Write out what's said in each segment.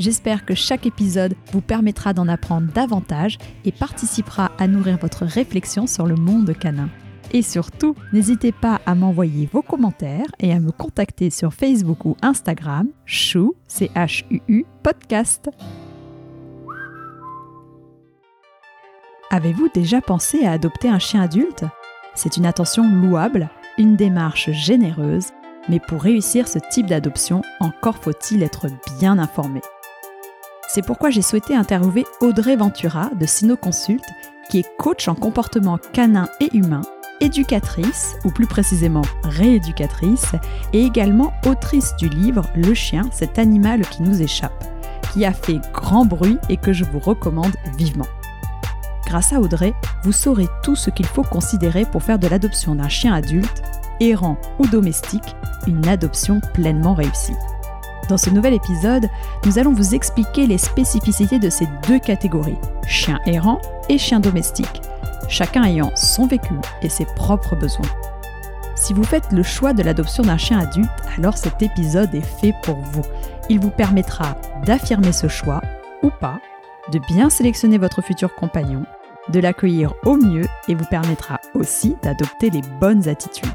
J'espère que chaque épisode vous permettra d'en apprendre davantage et participera à nourrir votre réflexion sur le monde canin. Et surtout, n'hésitez pas à m'envoyer vos commentaires et à me contacter sur Facebook ou Instagram, chou, c h u -U, podcast. Avez-vous déjà pensé à adopter un chien adulte? C'est une attention louable, une démarche généreuse, mais pour réussir ce type d'adoption, encore faut-il être bien informé. C'est pourquoi j'ai souhaité interviewer Audrey Ventura de Sinoconsult, qui est coach en comportement canin et humain, éducatrice, ou plus précisément rééducatrice, et également autrice du livre Le chien, cet animal qui nous échappe, qui a fait grand bruit et que je vous recommande vivement. Grâce à Audrey, vous saurez tout ce qu'il faut considérer pour faire de l'adoption d'un chien adulte, errant ou domestique, une adoption pleinement réussie. Dans ce nouvel épisode, nous allons vous expliquer les spécificités de ces deux catégories, chien errant et chien domestique, chacun ayant son vécu et ses propres besoins. Si vous faites le choix de l'adoption d'un chien adulte, alors cet épisode est fait pour vous. Il vous permettra d'affirmer ce choix ou pas, de bien sélectionner votre futur compagnon de l'accueillir au mieux et vous permettra aussi d'adopter les bonnes attitudes.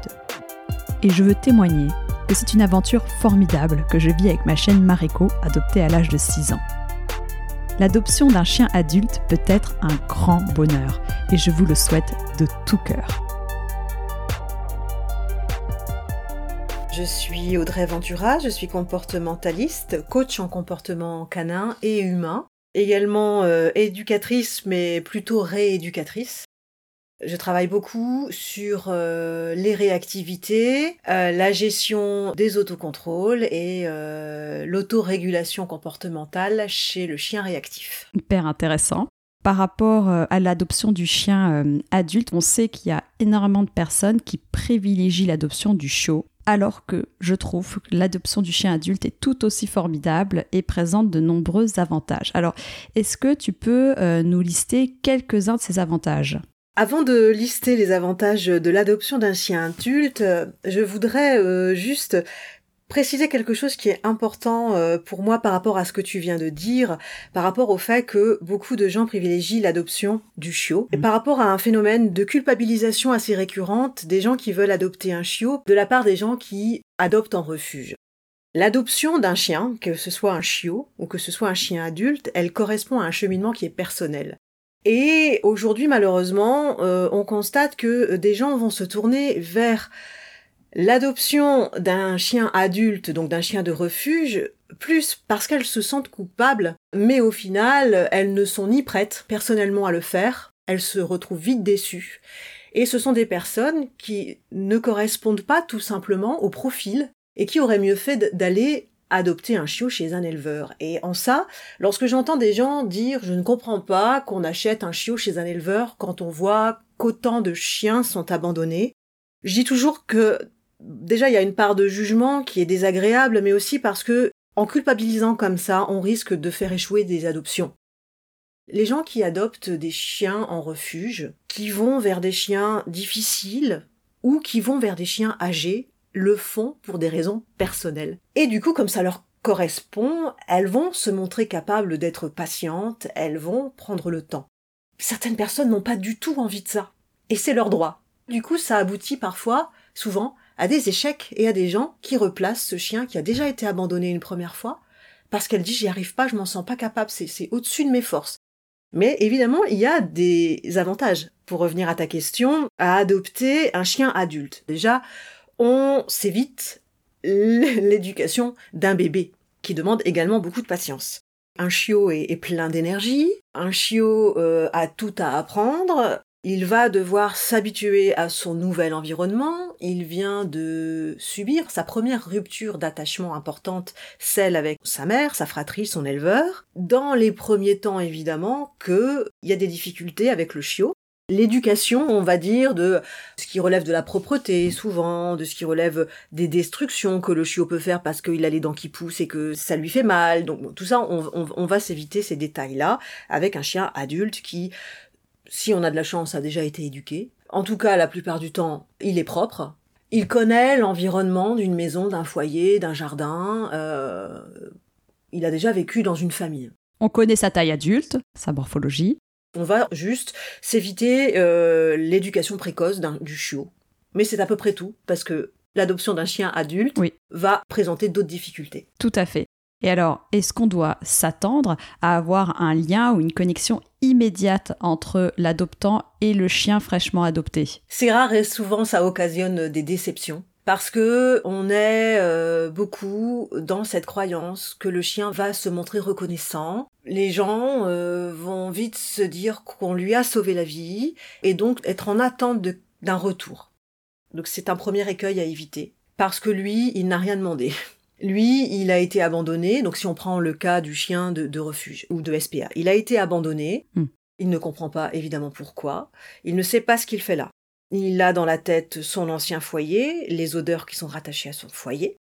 Et je veux témoigner que c'est une aventure formidable que je vis avec ma chienne Mareko, adoptée à l'âge de 6 ans. L'adoption d'un chien adulte peut être un grand bonheur et je vous le souhaite de tout cœur. Je suis Audrey Ventura, je suis comportementaliste, coach en comportement canin et humain également euh, éducatrice, mais plutôt rééducatrice. Je travaille beaucoup sur euh, les réactivités, euh, la gestion des autocontrôles et l'autorégulation comportementale chez le chien réactif. Hyper intéressant. Par rapport à l'adoption du chien adulte, on sait qu'il y a énormément de personnes qui privilégient l'adoption du chiot alors que je trouve que l'adoption du chien adulte est tout aussi formidable et présente de nombreux avantages. Alors, est-ce que tu peux euh, nous lister quelques-uns de ces avantages? Avant de lister les avantages de l'adoption d'un chien adulte, je voudrais euh, juste préciser quelque chose qui est important euh, pour moi par rapport à ce que tu viens de dire, par rapport au fait que beaucoup de gens privilégient l'adoption du chiot, et par rapport à un phénomène de culpabilisation assez récurrente des gens qui veulent adopter un chiot de la part des gens qui adoptent en refuge. L'adoption d'un chien, que ce soit un chiot ou que ce soit un chien adulte, elle correspond à un cheminement qui est personnel. Et aujourd'hui, malheureusement, euh, on constate que des gens vont se tourner vers L'adoption d'un chien adulte, donc d'un chien de refuge, plus parce qu'elles se sentent coupables, mais au final, elles ne sont ni prêtes personnellement à le faire, elles se retrouvent vite déçues. Et ce sont des personnes qui ne correspondent pas tout simplement au profil et qui auraient mieux fait d'aller adopter un chiot chez un éleveur. Et en ça, lorsque j'entends des gens dire je ne comprends pas qu'on achète un chiot chez un éleveur quand on voit qu'autant de chiens sont abandonnés, je dis toujours que déjà il y a une part de jugement qui est désagréable, mais aussi parce que en culpabilisant comme ça, on risque de faire échouer des adoptions. Les gens qui adoptent des chiens en refuge, qui vont vers des chiens difficiles ou qui vont vers des chiens âgés, le font pour des raisons personnelles. Et du coup, comme ça leur correspond, elles vont se montrer capables d'être patientes, elles vont prendre le temps. Certaines personnes n'ont pas du tout envie de ça. Et c'est leur droit. Du coup, ça aboutit parfois, souvent, à des échecs et à des gens qui replacent ce chien qui a déjà été abandonné une première fois parce qu'elle dit j'y arrive pas, je m'en sens pas capable, c'est au-dessus de mes forces. Mais évidemment, il y a des avantages pour revenir à ta question à adopter un chien adulte. Déjà, on s'évite l'éducation d'un bébé qui demande également beaucoup de patience. Un chiot est, plein d'énergie, un chiot euh, a tout à apprendre, il va devoir s'habituer à son nouvel environnement, il vient de subir sa première rupture d'attachement importante, celle avec sa mère, sa fratrie, son éleveur. Dans les premiers temps, évidemment, qu'il y a des difficultés avec le chiot. L'éducation, on va dire, de ce qui relève de la propreté, souvent, de ce qui relève des destructions que le chiot peut faire parce qu'il a les dents qui poussent et que ça lui fait mal. Donc tout ça, on, va s'éviter ces détails-là avec un chien adulte qui si on a de la chance, a déjà été éduqué. En tout cas, la plupart du temps, il est propre. Il connaît l'environnement d'une maison, d'un foyer, d'un jardin. Euh, il a déjà vécu dans une famille. On connaît sa taille adulte, sa morphologie. On va juste s'éviter euh, l'éducation précoce du chiot. Mais c'est à peu près tout, parce que l'adoption d'un chien adulte va présenter d'autres difficultés. Tout à fait. Et alors, est-ce qu'on doit s'attendre à avoir un lien ou une connexion immédiate entre l'adoptant et le chien fraîchement adopté? C'est rare et souvent ça occasionne des déceptions parce que on est euh, beaucoup dans cette croyance que le chien va se montrer reconnaissant. Les gens euh, vont vite se dire qu'on lui a sauvé la vie et donc être en attente d'un retour. Donc c'est un premier écueil à éviter parce que lui, il n'a rien demandé. Lui, il a été abandonné. Donc, si on prend le cas du chien de, refuge ou de SPA, il a été abandonné. Hmm. Il ne comprend pas évidemment pourquoi. Il ne sait pas ce qu'il fait là. Il a dans la tête son ancien foyer, les odeurs qui sont rattachées à son foyer.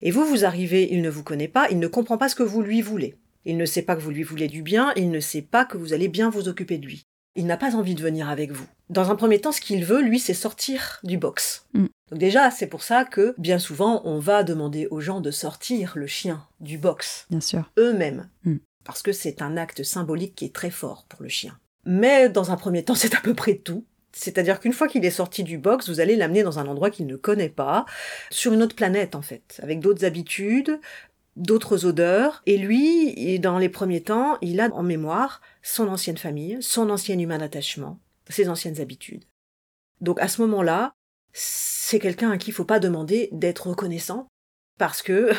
Et vous, vous arrivez, il ne vous connaît pas, il ne comprend pas ce que vous lui voulez. Il ne sait pas que vous lui voulez du bien, il ne sait pas que vous allez bien vous occuper de lui. Il n'a pas envie de venir avec vous. Dans un premier temps, ce qu'il veut, lui, c'est sortir du box. Hmm. Donc déjà, c'est pour ça que bien souvent, on va demander aux gens de sortir le chien du box. Bien sûr. Eux-mêmes. Hmm. Parce que c'est un acte symbolique qui est très fort pour le chien. Mais dans un premier temps, c'est à peu près tout. C'est-à-dire qu'une fois qu'il est sorti du box, vous allez l'amener dans un endroit qu'il ne connaît pas, sur une autre planète en fait, avec d'autres habitudes, d'autres odeurs. Et lui, dans les premiers temps, il a en mémoire son ancienne famille, son ancien humain d'attachement, ses anciennes habitudes. Donc à ce moment-là, c'est quelqu'un à qui il faut pas demander d'être reconnaissant parce que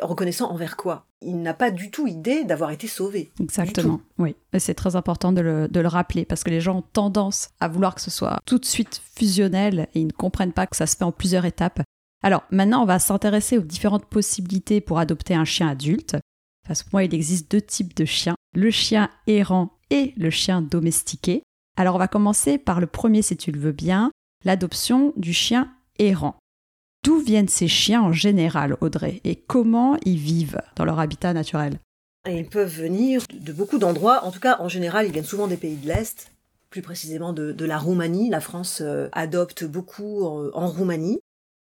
reconnaissant envers quoi? Il n'a pas du tout idée d'avoir été sauvé. Exactement, oui. Et c'est très important de le, de le, rappeler parce que les gens ont tendance à vouloir que ce soit tout de suite fusionnel et ils ne comprennent pas que ça se fait en plusieurs étapes. Alors maintenant, on va s'intéresser aux différentes possibilités pour adopter un chien adulte. Parce que pour moi, il existe deux types de chiens, le chien errant et le chien domestiqué. Alors on va commencer par le premier si tu le veux bien, l'adoption du chien errant. D'où viennent ces chiens en général, Audrey, et comment ils vivent dans leur habitat naturel? Ils peuvent venir de beaucoup d'endroits, en tout cas en général ils viennent souvent des pays de l'Est, plus précisément de, la Roumanie. La France euh, adopte beaucoup en, Roumanie.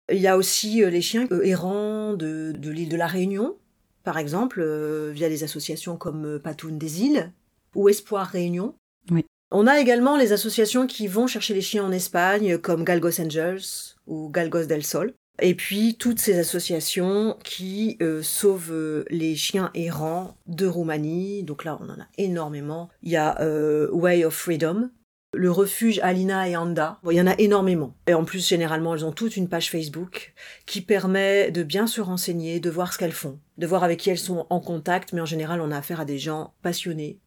Il y a aussi euh, les chiens euh, errants de, l'île de la Réunion, par exemple, via des associations comme Patoun des îles ou Espoir Réunion. Oui. On a également les associations qui vont chercher les chiens en Espagne, comme Galgos Angels ou Galgos del Sol. Et puis toutes ces associations qui euh, sauvent euh, les chiens errants de Roumanie. Donc là, on en a énormément. Il y a euh, Way of Freedom, le refuge Alina et Anda. il y en a énormément. Et en plus, généralement, elles ont toute une page Facebook qui permet de bien se renseigner, de voir ce qu'elles font, de voir avec qui elles sont en contact. Mais en général, on a affaire à des gens passionnés,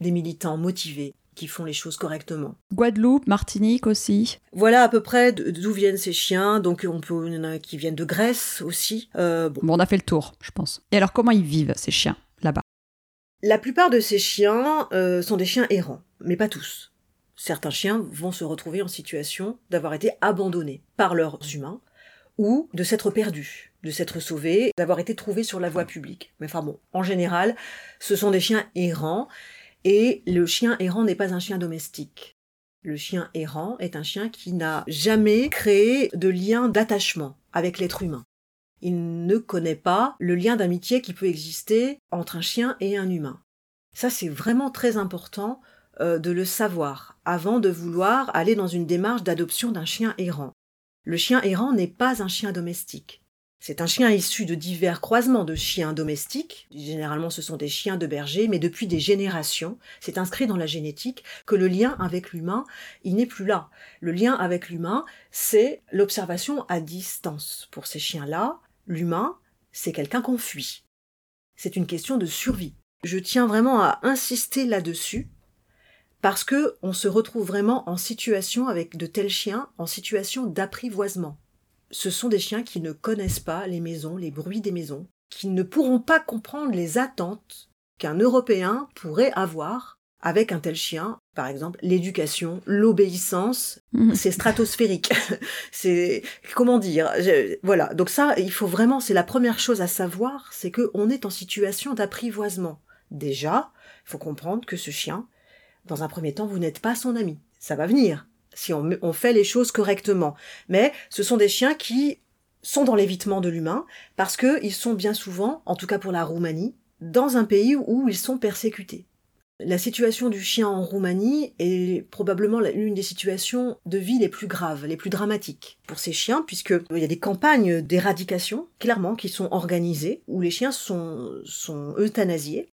des militants motivés qui font les choses correctement. Guadeloupe, Martinique aussi. Voilà à peu près d'où viennent ces chiens. Donc on peut, il y en a qui viennent de Grèce aussi. Euh, bon. on a fait le tour, je pense. Et alors comment ils vivent ces chiens là-bas? La plupart de ces chiens euh, sont des chiens errants, mais pas tous. Certains chiens vont se retrouver en situation d'avoir été abandonnés par leurs humains ou de s'être perdus, de s'être sauvés, d'avoir été trouvés sur la voie publique. Mais enfin bon, en général, ce sont des chiens errants et le chien errant n'est pas un chien domestique. Le chien errant est un chien qui n'a jamais créé de lien d'attachement avec l'être humain. Il ne connaît pas le lien d'amitié qui peut exister entre un chien et un humain. Ça, c'est vraiment très important euh, de le savoir avant de vouloir aller dans une démarche d'adoption d'un chien errant. Le chien errant n'est pas un chien domestique. C'est un chien issu de divers croisements de chiens domestiques. Généralement, ce sont des chiens de berger, mais depuis des générations, c'est inscrit dans la génétique que le lien avec l'humain, il n'est plus là. Le lien avec l'humain, c'est l'observation à distance. Pour ces chiens-là, l'humain, c'est quelqu'un qu'on fuit. C'est une question de survie. Je tiens vraiment à insister là-dessus, parce que on se retrouve vraiment en situation avec de tels chiens, en situation d'apprivoisement. Ce sont des chiens qui ne connaissent pas les maisons, les bruits des maisons, qui ne pourront pas comprendre les attentes qu'un Européen pourrait avoir avec un tel chien, par exemple, l'éducation, l'obéissance, Mhm. c'est stratosphérique. c'est comment dire je- Voilà. Donc ça, il faut vraiment. C'est la première chose à savoir, c'est que on est en situation d'apprivoisement. Déjà, il faut comprendre que ce chien, dans un premier temps, vous n'êtes pas son ami. Ça va venir si on, fait les choses correctement. Mais ce sont des chiens qui sont dans l'évitement de l'humain parce que ils sont bien souvent, en tout cas pour la Roumanie, dans un pays où ils sont persécutés. La situation du chien en Roumanie est probablement l'une des situations de vie les plus graves, les plus dramatiques pour ces chiens, puisqu'il y a des campagnes d'éradication, clairement, qui sont organisées, où les chiens sont, sont euthanasiés.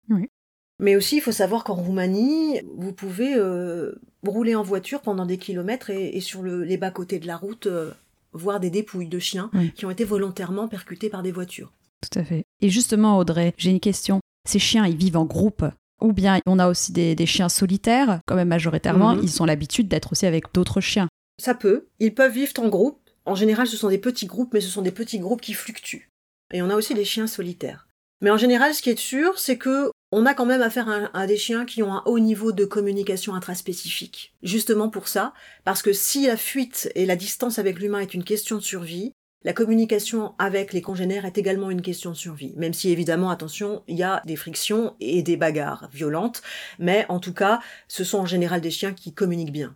Mais aussi, il faut savoir qu'en Roumanie, vous pouvez euh, rouler en voiture pendant des kilomètres et, et sur le- les bas-côtés de la route, euh, voir des dépouilles de chiens Oui. qui ont été volontairement percutés par des voitures. Tout à fait. Et justement, Audrey, j'ai une question. Ces chiens, ils vivent en groupe? Ou bien on a aussi des, des chiens solitaires, quand même majoritairement, Mhm. ils ont l'habitude d'être aussi avec d'autres chiens? Ça peut. Ils peuvent vivre en groupe. En général, ce sont des petits groupes, mais ce sont des petits groupes qui fluctuent. Et on a aussi des chiens solitaires. Mais en général, ce qui est sûr, c'est que on a quand même affaire à, des chiens qui ont un haut niveau de communication intraspécifique. Justement pour ça, parce que si la fuite et la distance avec l'humain est une question de survie, la communication avec les congénères est également une question de survie. Même si évidemment, attention, il y a des frictions et des bagarres violentes, mais en tout cas, ce sont en général des chiens qui communiquent bien.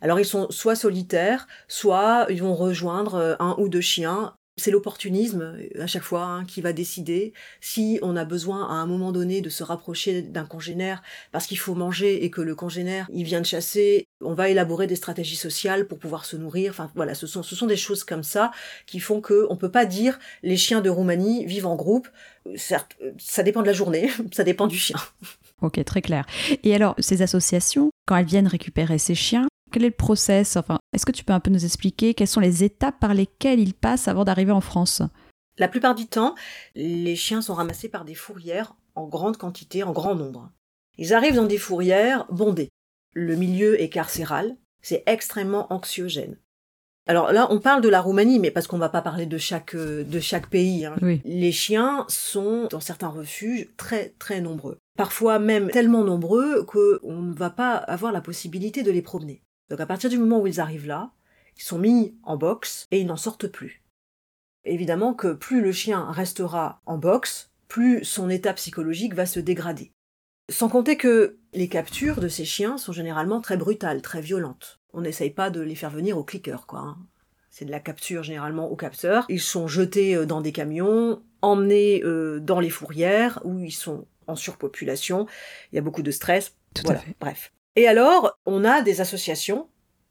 Alors ils sont soit solitaires, soit ils vont rejoindre euh, un ou deux chiens. C'est l'opportunisme euh, à chaque fois hein, qui va décider si on a besoin à un moment donné de se rapprocher d'un congénère parce qu'il faut manger et que le congénère il vient de chasser. On va élaborer des stratégies sociales pour pouvoir se nourrir. Enfin voilà, ce sont ce sont des choses comme ça qui font que on peut pas dire les chiens de Roumanie vivent en groupe. Euh, Certes, euh, ça dépend de la journée, ça dépend du chien. Ok, très clair. Et alors, ces associations, quand elles viennent récupérer ces chiens, quel est le process? Enfin, est-ce que tu peux un peu nous expliquer quelles sont les étapes par lesquelles ils passent avant d'arriver en France? La plupart du temps, les chiens sont ramassés par des fourrières en grande quantité, en grand nombre. Ils arrivent dans des fourrières bondées. Le milieu est carcéral, c'est extrêmement anxiogène. Alors là, on parle de la Roumanie, mais parce qu'on va pas parler de chaque de chaque pays. hein. Oui. Les chiens sont dans certains refuges très très nombreux. Parfois même tellement nombreux qu'on ne va pas avoir la possibilité de les promener. Donc à partir du moment où ils arrivent là, ils sont mis en box et ils n'en sortent plus. Évidemment que plus le chien restera en box, plus son état psychologique va se dégrader. Sans compter que les captures de ces chiens sont généralement très brutales, très violentes. On n'essaye pas de les faire venir au clicker, quoi. hein. C'est de la capture généralement au capteur. Ils sont jetés euh, dans des camions, emmenés euh, dans les fourrières où ils sont en surpopulation. Il y a beaucoup de stress. Tout voilà, à fait. bref. Et alors, on a des associations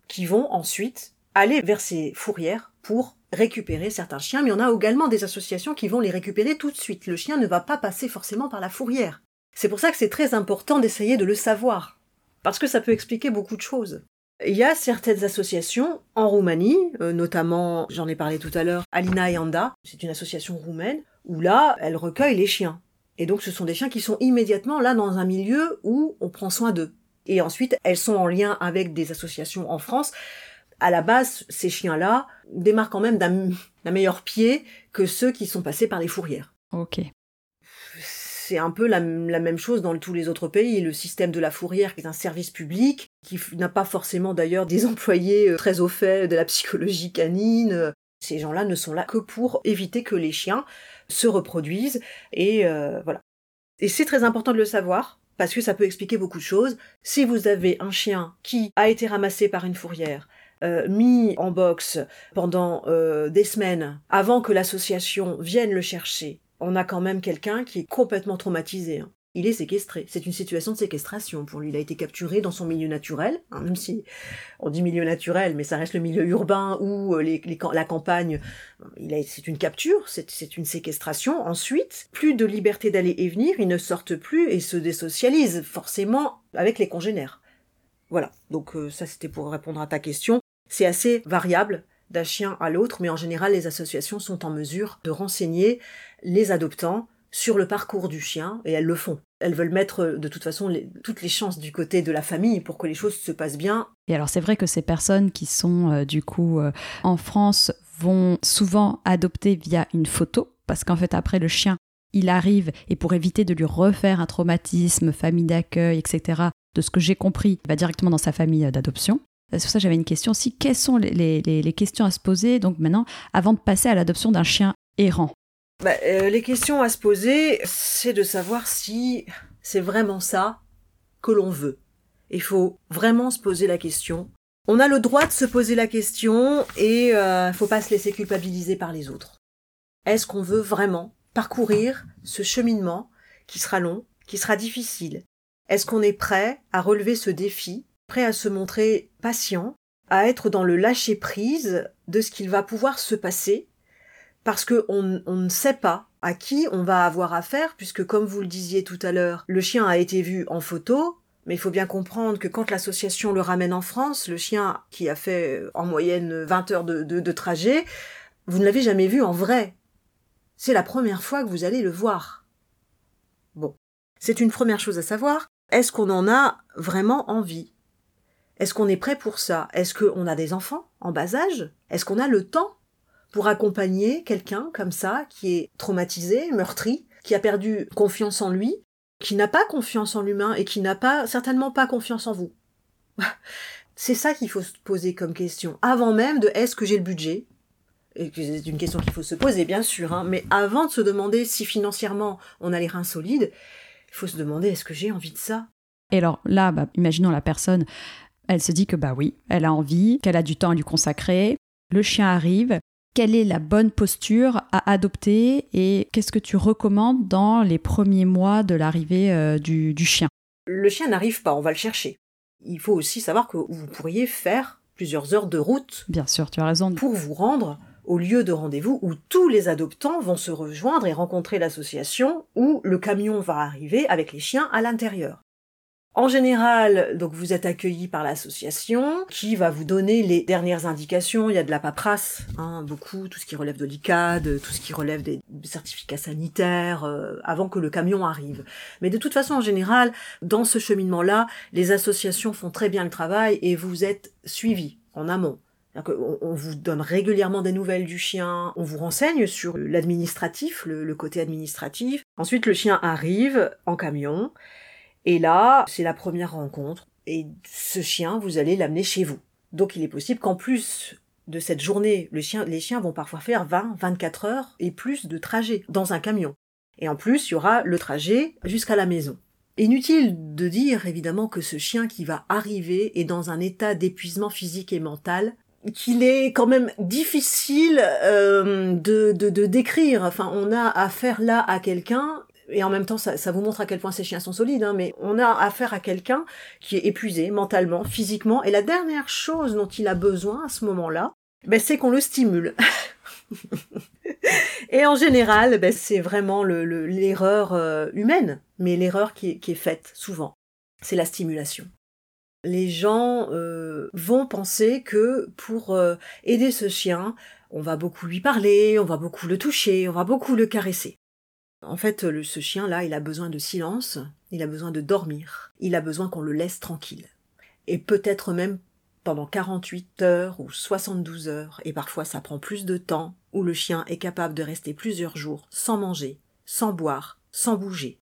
qui vont ensuite aller vers ces fourrières pour récupérer certains chiens, mais on a également des associations qui vont les récupérer tout de suite. Le chien ne va pas passer forcément par la fourrière. C'est pour ça que c'est très important d'essayer de le savoir, parce que ça peut expliquer beaucoup de choses. Il y a certaines associations en Roumanie, euh, notamment, j'en ai parlé tout à l'heure, Alina et Anda, c'est une association roumaine, où là, elle recueille les chiens. Et donc ce sont des chiens qui sont immédiatement là dans un milieu où on prend soin d'eux. Et ensuite, elles sont en lien avec des associations en France. À la base, ces chiens-là démarrent quand même d'un meilleur pied que ceux qui sont passés par les fourrières. Ok. C'est un peu la, la même chose dans tous les autres pays. Le système de la fourrière, qui est un service public, qui n'a pas forcément d'ailleurs des employés euh, très au fait de la psychologie canine. Ces gens-là ne sont là que pour éviter que les chiens se reproduisent. Et euh, voilà. Et c'est très important de le savoir, parce que ça peut expliquer beaucoup de choses. Si vous avez un chien qui a été ramassé par une fourrière, euh, mis en box pendant euh, des semaines avant que l'association vienne le chercher, on a quand même quelqu'un qui est complètement traumatisé. hein. Il est séquestré. C'est une situation de séquestration pour lui. Il a été capturé dans son milieu naturel, hein, même si on dit milieu naturel, mais ça reste le milieu urbain ou euh, la campagne. C'est une capture, c'est c'est une séquestration. Ensuite, plus de liberté d'aller et venir, ils ne sortent plus et se désocialisent forcément avec les congénères. Voilà, donc euh, ça c'était pour répondre à ta question. C'est assez variable d'un chien à l'autre, mais en général les associations sont en mesure de renseigner les adoptants sur le parcours du chien, et elles le font. Elles veulent mettre de toute façon toutes les chances du côté de la famille pour que les choses se passent bien. Et alors c'est vrai que ces personnes qui sont euh, du coup euh, en France vont souvent adopter via une photo, parce qu'en fait après le chien, il arrive et pour éviter de lui refaire un traumatisme, famille d'accueil, etc., de ce que j'ai compris, il va directement dans sa famille euh, d'adoption. Pour ça j'avais une question aussi. Quelles sont les, les, questions à se poser donc maintenant avant de passer à l'adoption d'un chien errant? Bah, euh, Les questions à se poser, c'est de savoir si c'est vraiment ça que l'on veut. Il faut vraiment se poser la question. On a le droit de se poser la question et euh, faut pas se laisser culpabiliser par les autres. Est-ce qu'on veut vraiment parcourir ce cheminement qui sera long, qui sera difficile? Est-ce qu'on est prêt à relever ce défi prêt à se montrer patient, à être dans le lâcher prise de ce qu'il va pouvoir se passer, parce que on, ne sait pas à qui on va avoir affaire, puisque comme vous le disiez tout à l'heure, le chien a été vu en photo, mais il faut bien comprendre que quand l'association le ramène en France, le chien qui a fait en moyenne 20 heures de, de trajet, vous ne l'avez jamais vu en vrai. C'est la première fois que vous allez le voir. Bon. C'est une première chose à savoir. Est-ce qu'on en a vraiment envie? Est-ce qu'on est prêt pour ça? Est-ce qu'on a des enfants en bas âge? Est-ce qu'on a le temps pour accompagner quelqu'un comme ça qui est traumatisé, meurtri, qui a perdu confiance en lui, qui n'a pas confiance en l'humain et qui n'a pas certainement pas confiance en vous C'est ça qu'il faut se poser comme question, avant même de est-ce que j'ai le budget? Et c'est une question qu'il faut se poser, bien sûr, hein, mais avant de se demander si financièrement on a les reins solides, il faut se demander est-ce que j'ai envie de ça? Et alors là, bah, imaginons la personne, elle se dit que bah oui, elle a envie, qu'elle a du temps à lui consacrer. Le chien arrive. Quelle est la bonne posture à adopter et qu'est-ce que tu recommandes dans les premiers mois de l'arrivée euh, du, du chien? Le chien n'arrive pas, on va le chercher. Il faut aussi savoir que vous pourriez faire plusieurs heures de route. Bien sûr, tu as raison. Pour vous rendre au lieu de rendez-vous où tous les adoptants vont se rejoindre et rencontrer l'association où le camion va arriver avec les chiens à l'intérieur. En général, donc vous êtes accueilli par l'association qui va vous donner les dernières indications. Il y a de la paperasse, hein, beaucoup, tout ce qui relève de l'ICAD, tout ce qui relève des certificats sanitaires, euh, avant que le camion arrive. Mais de toute façon, en général, dans ce cheminement-là, les associations font très bien le travail et vous êtes suivi en amont. On, vous donne régulièrement des nouvelles du chien, on vous renseigne sur l'administratif, le côté administratif. Ensuite, le chien arrive en camion. Et là, c'est la première rencontre. Et ce chien, vous allez l'amener chez vous. Donc il est possible qu'en plus de cette journée, les chiens vont parfois faire 20, 24 heures et plus de trajet dans un camion. Et en plus, il y aura le trajet jusqu'à la maison. Inutile de dire évidemment que ce chien qui va arriver est dans un état d'épuisement physique et mental qu'il est quand même difficile euh, de, de, de décrire. Enfin, on a affaire là à quelqu'un et en même temps, ça, vous montre à quel point ces chiens sont solides, hein, mais on a affaire à quelqu'un qui est épuisé mentalement, physiquement, et la dernière chose dont il a besoin à ce moment-là, ben, c'est qu'on le stimule. et en général, ben, c'est vraiment l'erreur le, euh, humaine, mais l'erreur qui, qui, est faite souvent, c'est la stimulation. Les gens euh, vont penser que pour euh, aider ce chien, on va beaucoup lui parler, on va beaucoup le toucher, on va beaucoup le caresser. En fait, le, ce chien-là, il a besoin de silence, il a besoin de dormir, il a besoin qu'on le laisse tranquille. Et peut-être même pendant 48 heures ou 72 heures, et parfois ça prend plus de temps, où le chien est capable de rester plusieurs jours sans manger, sans boire, sans bouger.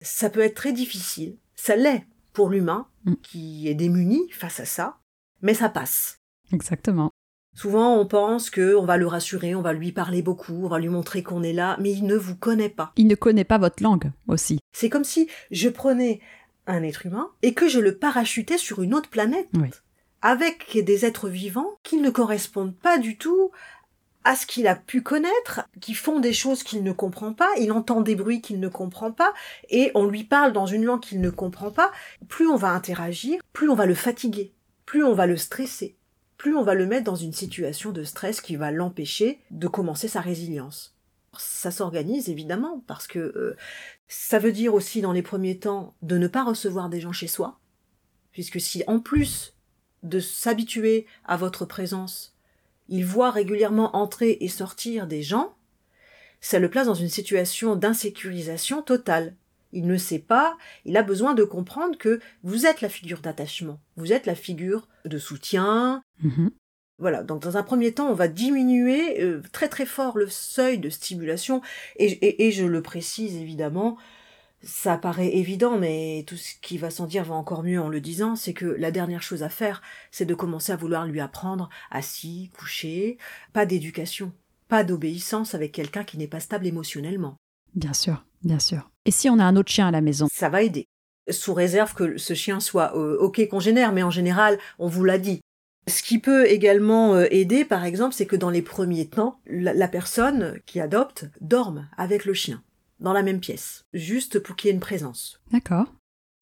Ça peut être très difficile, ça l'est pour l'humain, mm. qui est démuni face à ça, mais ça passe. Exactement. Souvent, on pense que on va le rassurer, on va lui parler beaucoup, on va lui montrer qu'on est là, mais il ne vous connaît pas. Il ne connaît pas votre langue aussi. C'est comme si je prenais un être humain et que je le parachutais sur une autre planète. Avec des êtres vivants qui ne correspondent pas du tout à ce qu'il a pu connaître, qui font des choses qu'il ne comprend pas, il entend des bruits qu'il ne comprend pas, et on lui parle dans une langue qu'il ne comprend pas, plus on va interagir, plus on va le fatiguer, plus on va le stresser, plus on va le mettre dans une situation de stress qui va l'empêcher de commencer sa résilience. Ça s'organise évidemment parce que euh, ça veut dire aussi dans les premiers temps de ne pas recevoir des gens chez soi, puisque si en plus de s'habituer à votre présence, il voit régulièrement entrer et sortir des gens, ça le place dans une situation d'insécurisation totale. Il ne sait pas, il a besoin de comprendre que vous êtes la figure d'attachement, vous êtes la figure de soutien. Mhm. Voilà, donc dans un premier temps, on va diminuer euh, très très fort le seuil de stimulation, et, et- et je le précise évidemment, ça paraît évident, mais tout ce qui va sans dire va encore mieux en le disant, c'est que la dernière chose à faire, c'est de commencer à vouloir lui apprendre assis, couché, pas d'éducation, pas d'obéissance avec quelqu'un qui n'est pas stable émotionnellement. Bien sûr, bien sûr. Et si on a un autre chien à la maison? Ça va aider. Sous réserve que ce chien soit euh, ok congénère, mais en général, on vous l'a dit. Ce qui peut également euh, aider, par exemple, c'est que dans les premiers temps, la, la personne qui adopte dorme avec le chien, dans la même pièce, juste pour qu'il y ait une présence. D'accord.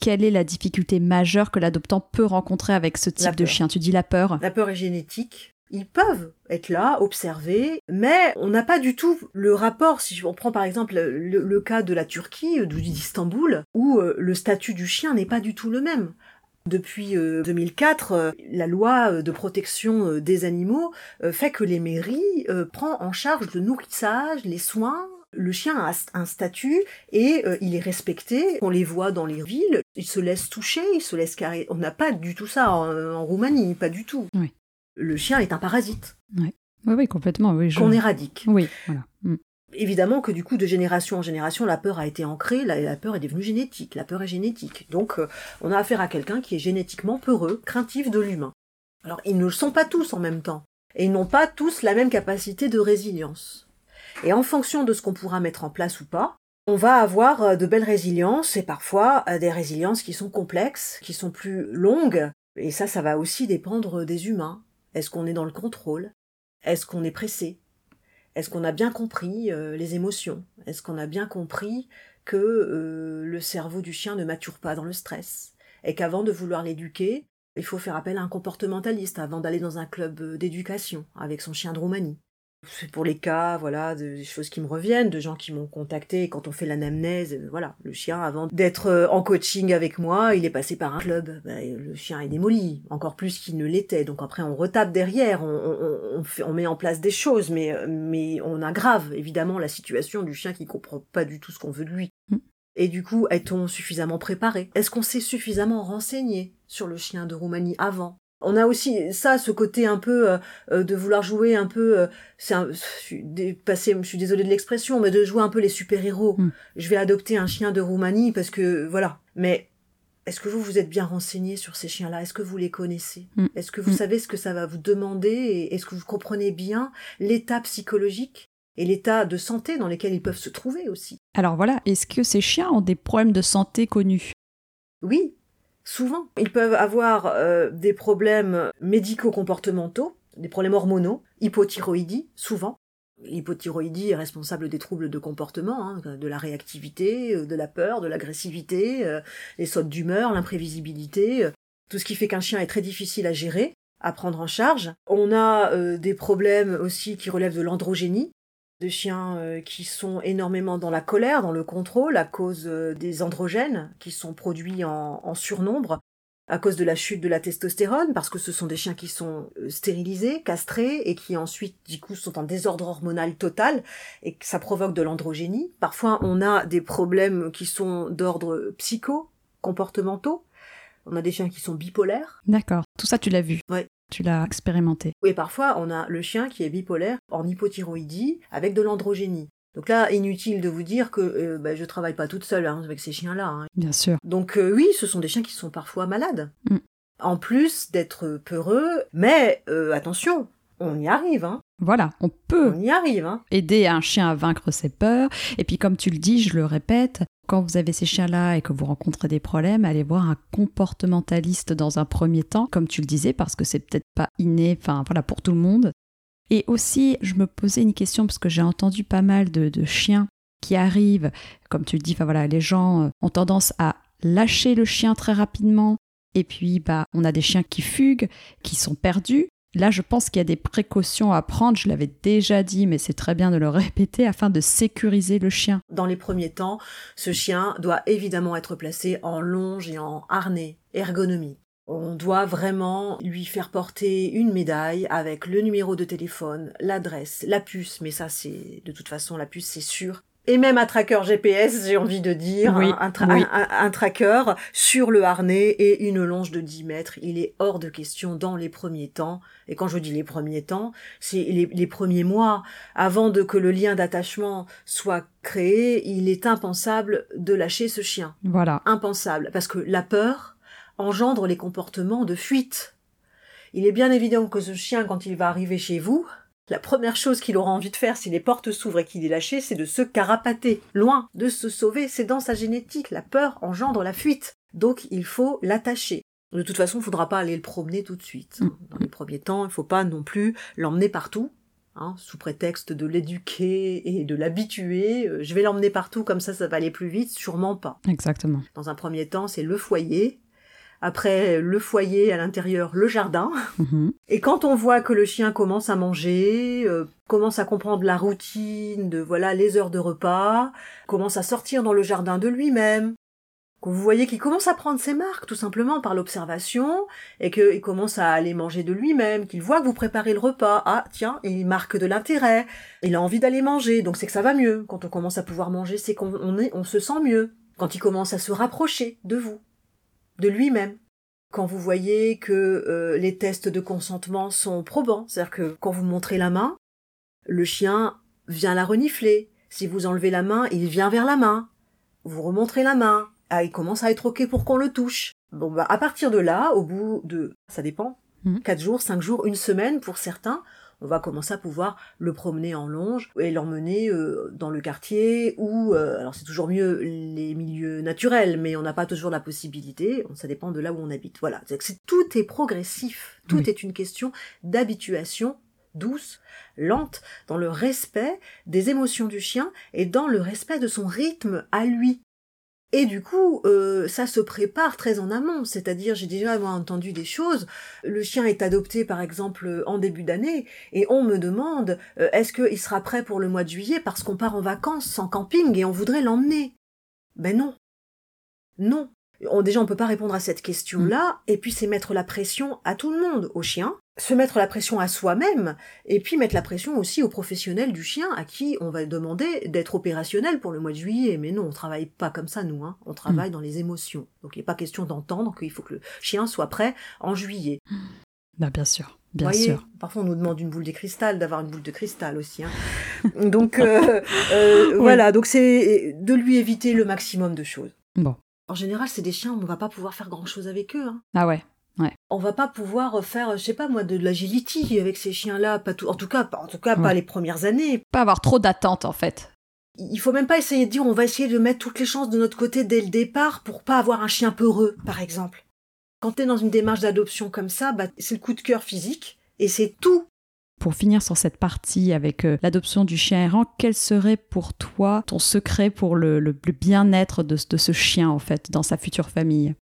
Quelle est la difficulté majeure que l'adoptant peut rencontrer avec ce type de chien? Tu dis la peur? La peur est génétique. Ils peuvent être là, observer, mais on n'a pas du tout le rapport. Si on prend par exemple le, cas de la Turquie, euh, d'Istanbul, où euh, le statut du chien n'est pas du tout le même. Depuis euh, 2004, euh, la loi de protection des animaux fait que les mairies prennent en charge le nourrissage, les soins. Le chien a un statut et il est respecté. On les voit dans les villes, ils se laissent toucher, ils se laissent carrer. On n'a pas du tout ça en, en Roumanie, pas du tout. Oui. Le chien est un parasite Oui, oui, complètement. Oui, je- qu'on éradique. oui voilà. Mm. Évidemment que du coup, de génération en génération, la peur a été ancrée, la, la peur est devenue génétique, la peur est génétique. Donc, euh, on a affaire à quelqu'un qui est génétiquement peureux, craintif de l'humain. Alors, ils ne le sont pas tous en même temps, et ils n'ont pas tous la même capacité de résilience. Et en fonction de ce qu'on pourra mettre en place ou pas, on va avoir euh, de belles résiliences, et parfois euh, des résiliences qui sont complexes, qui sont plus longues, et ça, ça va aussi dépendre des humains. Est-ce qu'on est dans le contrôle? Est-ce qu'on est pressé? Est-ce qu'on a bien compris euh, les émotions? Est-ce qu'on a bien compris que euh, le cerveau du chien ne mature pas dans le stress? Et qu'avant de vouloir l'éduquer, il faut faire appel à un comportementaliste avant d'aller dans un club euh, d'éducation avec son chien de Roumanie. C'est pour les cas, voilà, de- des choses qui me reviennent, de gens qui m'ont contacté quand on fait l'anamnèse, euh, voilà, le chien avant d'être euh, en coaching avec moi, il est passé par un club, Ben, le chien est démoli, encore plus qu'il ne l'était, donc après on retape derrière, on, on, on fait, on met en place des choses, mais, euh, mais on aggrave évidemment la situation du chien qui comprend pas du tout ce qu'on veut de lui. Mm. Et du coup, est-on suffisamment préparé? Est-ce qu'on s'est suffisamment renseigné sur le chien de Roumanie avant? On a aussi ça, ce côté un peu euh, euh, de vouloir jouer un peu, euh, c'est un, je suis dépassée, je suis désolée de l'expression, mais de jouer un peu les super-héros. Mm. Je vais adopter un chien de Roumanie parce que voilà. Mais est-ce que vous vous êtes bien renseigné sur ces chiens-là? Est-ce que vous les connaissez? Mm. Est-ce que vous Mm. savez ce que ça va vous demander Et Est-ce que vous comprenez bien l'état psychologique et l'état de santé dans lesquels ils peuvent se trouver aussi? Alors voilà, est-ce que ces chiens ont des problèmes de santé connus? Oui, souvent. Ils peuvent avoir euh, des problèmes médico-comportementaux, des problèmes hormonaux, hypothyroïdie, souvent. L'hypothyroïdie est responsable des troubles de comportement, hein, de la réactivité, euh, de la peur, de l'agressivité, euh, les sautes d'humeur, l'imprévisibilité, euh, tout ce qui fait qu'un chien est très difficile à gérer, à prendre en charge. On a euh, des problèmes aussi qui relèvent de l'androgénie, de chiens euh, qui sont énormément dans la colère, dans le contrôle, à cause euh, des androgènes qui sont produits en, en surnombre, à cause de la chute de la testostérone, parce que ce sont des chiens qui sont euh, stérilisés, castrés, et qui ensuite, du coup, sont en désordre hormonal total, et que ça provoque de l'androgénie. Parfois, on a des problèmes qui sont d'ordre psycho, comportementaux. On a des chiens qui sont bipolaires. D'accord. Tout ça, tu l'as vu. Ouais. Tu l'as expérimenté. Et parfois, on a le chien qui est bipolaire en hypothyroïdie avec de l'androgénie. Donc là, inutile de vous dire que euh, bah, je travaille pas toute seule hein, avec ces chiens-là. hein. Bien sûr. Donc euh, oui, ce sont des chiens qui sont parfois malades. Mm. En plus d'être peureux, mais euh, attention, on y arrive, hein. Voilà, on peut On y arrive, hein. aider un chien à vaincre ses peurs. Et puis, comme tu le dis, je le répète, quand vous avez ces chiens-là et que vous rencontrez des problèmes, allez voir un comportementaliste dans un premier temps, comme tu le disais, parce que c'est peut-être pas inné, enfin voilà, pour tout le monde. Et aussi, je me posais une question parce que j'ai entendu pas mal de, de chiens qui arrivent, comme tu le dis, enfin voilà, les gens euh, ont tendance à lâcher le chien très rapidement. Et puis, bah, on a des chiens qui fuguent, qui sont perdus. Là, je pense qu'il y a des précautions à prendre. Je l'avais déjà dit, mais c'est très bien de le répéter afin de sécuriser le chien. Dans les premiers temps, ce chien doit évidemment être placé en longe et en harnais, ergonomie. On doit vraiment lui faire porter une médaille avec le numéro de téléphone, l'adresse, la puce, mais ça c'est de toute façon la puce c'est sûr. Et même un tracker GPS, j'ai envie de dire, Oui, un, un tra- oui. un- un- un tracker sur le harnais et une longe de 10 mètres. Il est hors de question dans les premiers temps. Et quand je dis les premiers temps, c'est les, les premiers mois, avant de que le lien d'attachement soit créé, il est impensable de lâcher ce chien. Voilà. Impensable. Parce que la peur engendre les comportements de fuite. Il est bien évident que ce chien, quand il va arriver chez vous, la première chose qu'il aura envie de faire si les portes s'ouvrent et qu'il est lâché, c'est de se carapater. Loin de se sauver, c'est dans sa génétique. La peur engendre la fuite. Donc il faut l'attacher. De toute façon, il ne faudra pas aller le promener tout de suite. Mm. Dans les premiers temps, il ne faut pas non plus l'emmener partout. hein, sous prétexte de l'éduquer et de l'habituer, Euh, je vais l'emmener partout comme ça, ça va aller plus vite, sûrement pas. Exactement. Dans un premier temps, c'est le foyer. Après le foyer, à l'intérieur, le jardin. Mhm. Et quand on voit que le chien commence à manger, euh, commence à comprendre la routine de voilà les heures de repas, commence à sortir dans le jardin de lui-même, que vous voyez qu'il commence à prendre ses marques tout simplement par l'observation et qu'il commence à aller manger de lui-même, qu'il voit que vous préparez le repas, ah tiens, il marque de l'intérêt, il a envie d'aller manger, donc c'est que ça va mieux. Quand on commence à pouvoir manger, c'est qu'on on est, on se sent mieux. Quand il commence à se rapprocher de vous, de lui-même. Quand vous voyez que euh, les tests de consentement sont probants, c'est-à-dire que quand vous montrez la main, le chien vient la renifler. Si vous enlevez la main, il vient vers la main. Vous remontrez la main. Ah, il commence à être ok pour qu'on le touche. Bon, bah, à partir de là, au bout de, ça dépend, Mhm. quatre jours, cinq jours, une semaine pour certains, on va commencer à pouvoir le promener en longe et l'emmener euh, dans le quartier ou, euh, alors c'est toujours mieux les milieux naturels, mais on n'a pas toujours la possibilité, ça dépend de là où on habite. Voilà, c'est que c'est- tout est progressif, tout Oui. est une question d'habituation douce, lente, dans le respect des émotions du chien et dans le respect de son rythme à lui. Et du coup, euh, ça se prépare très en amont. C'est-à-dire, j'ai déjà moi, entendu des choses. Le chien est adopté, par exemple, en début d'année, et on me demande euh, est-ce qu'il sera prêt pour le mois de juillet parce qu'on part en vacances en camping et on voudrait l'emmener? Ben non, non. On, déjà, on peut pas répondre à cette question-là. Et puis, c'est mettre la pression à tout le monde, au chien, se mettre la pression à soi-même, et puis mettre la pression aussi aux professionnels du chien, à qui on va demander d'être opérationnel pour le mois de juillet. Mais non, on travaille pas comme ça, nous. Hein. On travaille dans les émotions. Donc, il n'est pas question d'entendre qu'il faut que le chien soit prêt en juillet. Bah, bien sûr. Bien Voyez, sûr. Parfois, on nous demande une boule de cristal, d'avoir une boule de cristal aussi. hein. donc, euh, euh, voilà. Donc, c'est de lui éviter le maximum de choses. Bon. En général, c'est des chiens, on va pas pouvoir faire grand chose avec eux. Hein. Ah ouais. On va pas pouvoir faire, je sais pas moi, de l'agility avec ces chiens-là. Pas tout, en tout cas, pas- en tout cas, Ouais. pas les premières années. Pas avoir trop d'attentes, en fait. Il faut même pas essayer de dire, on va essayer de mettre toutes les chances de notre côté dès le départ pour pas avoir un chien peureux, par exemple. Quand t'es dans une démarche d'adoption comme ça, bah, c'est le coup de cœur physique et c'est tout. Pour finir sur cette partie avec euh, l'adoption du chien errant, quel serait pour toi ton secret pour le, le- le bien-être de, de ce chien, en fait, dans sa future famille?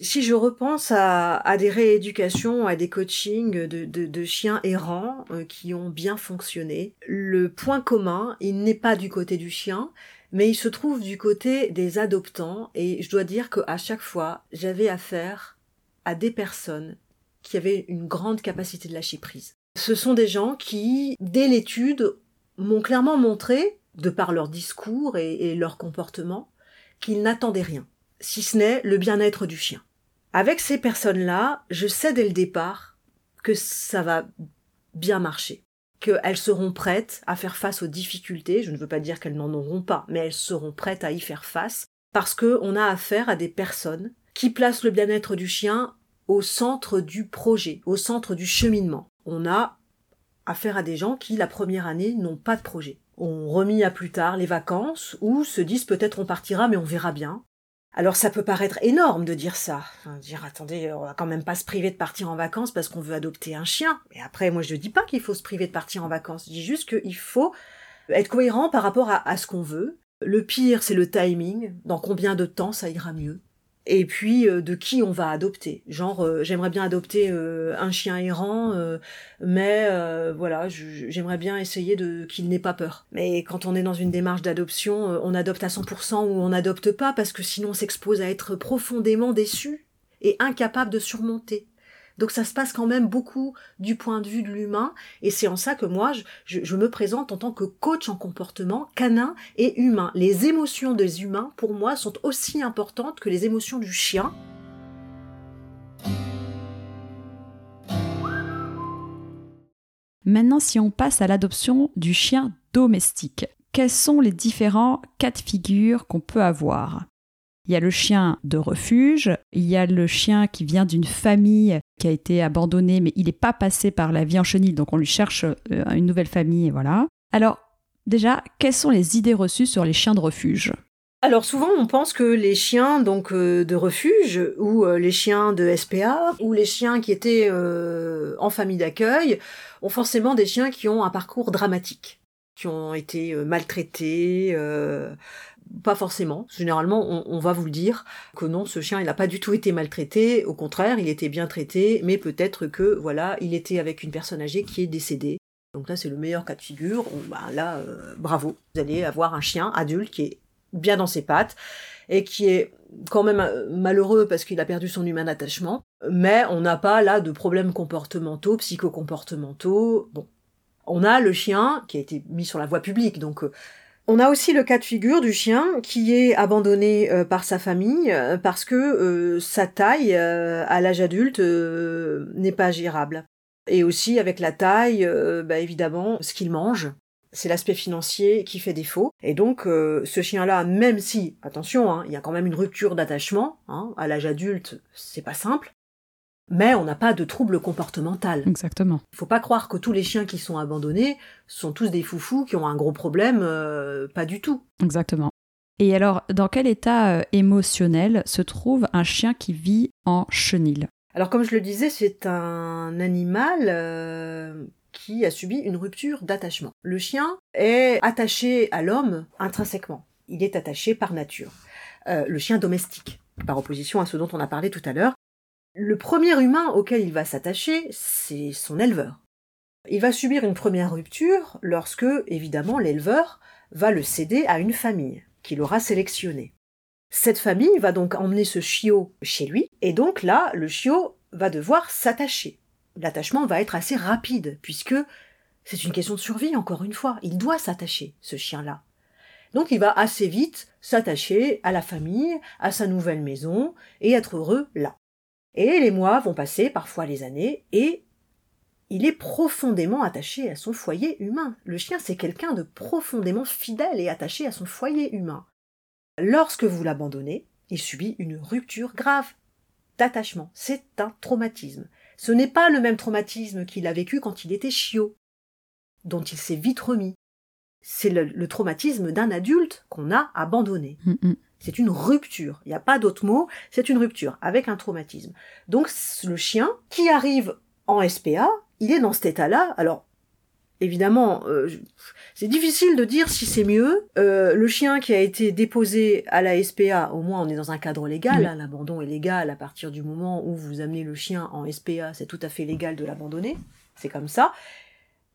Si je repense à, des rééducations, à des coachings de chiens errants euh, qui ont bien fonctionné, le point commun, il n'est pas du côté du chien, mais il se trouve du côté des adoptants. Et je dois dire qu'à chaque fois, j'avais affaire à des personnes qui avaient une grande capacité de lâcher prise. Ce sont des gens qui, dès l'étude, m'ont clairement montré, de par leur discours et, et leur comportement, qu'ils n'attendaient rien, si ce n'est le bien-être du chien. Avec ces personnes-là, je sais dès le départ que ça va bien marcher, qu'elles seront prêtes à faire face aux difficultés. Je ne veux pas dire qu'elles n'en auront pas, mais elles seront prêtes à y faire face parce que on a affaire à des personnes qui placent le bien-être du chien au centre du projet, au centre du cheminement. On a affaire à des gens qui, la première année, n'ont pas de projet. On remis à plus tard les vacances ou se disent peut-être on partira mais on verra bien. Alors ça peut paraître énorme de dire ça. Enfin, dire attendez, on va quand même pas se priver de partir en vacances parce qu'on veut adopter un chien. Et après, moi je dis pas qu'il faut se priver de partir en vacances. Je dis juste qu'il faut être cohérent par rapport à ce qu'on veut. Le pire, c'est le timing. Dans combien de temps ça ira mieux? Et puis euh, de qui on va adopter. Genre, euh, j'aimerais bien adopter euh, un chien errant, euh, mais euh, voilà, j'aimerais bien essayer de qu'il n'ait pas peur. Mais quand on est dans une démarche d'adoption, euh, on adopte à 100% ou on n'adopte pas parce que sinon on s'expose à être profondément déçu et incapable de surmonter. Donc ça se passe quand même beaucoup du point de vue de l'humain, et c'est en ça que moi, je, me présente en tant que coach en comportement canin et humain. Les émotions des humains, pour moi, sont aussi importantes que les émotions du chien. Maintenant, si on passe à l'adoption du chien domestique, quels sont les différents cas de figure qu'on peut avoir? Il y a le chien de refuge, il y a le chien qui vient d'une famille qui a été abandonnée, mais il n'est pas passé par la vie en chenille, donc on lui cherche euh, une nouvelle famille, voilà. Alors, déjà, quelles sont les idées reçues sur les chiens de refuge? Alors souvent on pense que les chiens euh, de refuge ou euh, les chiens de SPA ou les chiens qui étaient en famille d'accueil ont forcément des chiens qui ont un parcours dramatique, qui ont été maltraités, pas forcément. Généralement, on, va vous le dire que non, ce chien, il n'a pas du tout été maltraité. Au contraire, il était bien traité, mais peut-être que voilà, il était avec une personne âgée qui est décédée. Donc là, c'est le meilleur cas de figure. bah, là, euh, bravo, vous allez avoir un chien adulte qui est bien dans ses pattes et qui est quand même euh, malheureux parce qu'il a perdu son humain attachement. Mais on n'a pas là de problèmes comportementaux, psychocomportementaux. Bon, on a le chien qui a été mis sur la voie publique, donc euh, on a aussi le cas de figure du chien qui est abandonné euh, par sa famille euh, parce que euh, sa taille à l'âge adulte n'est pas gérable. Et aussi avec la taille, bah, évidemment, ce qu'il mange, c'est l'aspect financier qui fait défaut. Et donc ce chien-là, même si, attention, hein, il y a quand même une rupture d'attachement, hein, à l'âge adulte, c'est pas simple, mais on n'a pas de trouble comportemental. Exactement. Il faut pas croire que tous les chiens qui sont abandonnés sont tous des foufous qui ont un gros problème, euh, pas du tout. Exactement. Et alors, dans quel état euh, émotionnel se trouve un chien qui vit en chenille Alors, comme je le disais, c'est un animal euh, qui a subi une rupture d'attachement. Le chien est attaché à l'homme intrinsèquement. Il est attaché par nature. le chien domestique, par opposition à ce dont on a parlé tout à l'heure, le premier humain auquel il va s'attacher, c'est son éleveur. Il va subir une première rupture lorsque, évidemment, l'éleveur va le céder à une famille qu'il aura sélectionnée. Cette famille va donc emmener ce chiot chez lui, et donc là, le chiot va devoir s'attacher. L'attachement va être assez rapide, puisque c'est une question de survie, encore une fois. Il doit s'attacher, ce chien-là. Donc il va assez vite s'attacher à la famille, à sa nouvelle maison, et être heureux là. Et les mois vont passer, parfois les années, et il est profondément attaché à son foyer humain. Le chien, c'est quelqu'un de profondément fidèle et attaché à son foyer humain. Lorsque vous l'abandonnez, il subit une rupture grave d'attachement. C'est un traumatisme. Ce n'est pas le même traumatisme qu'il a vécu quand il était chiot, dont il s'est vite remis. C'est le, traumatisme d'un adulte qu'on a abandonné. Mm, mm. C'est une rupture. Il n'y a pas d'autre mot. C'est une rupture avec un traumatisme. Donc le chien qui arrive en SPA, il est dans cet état-là. Alors évidemment, euh, c'est difficile de dire si c'est mieux. Euh, le chien qui a été déposé à la SPA, au moins on est dans un cadre légal. Hein, l'abandon est légal à partir du moment où vous amenez le chien en SPA. C'est tout à fait légal de l'abandonner. C'est comme ça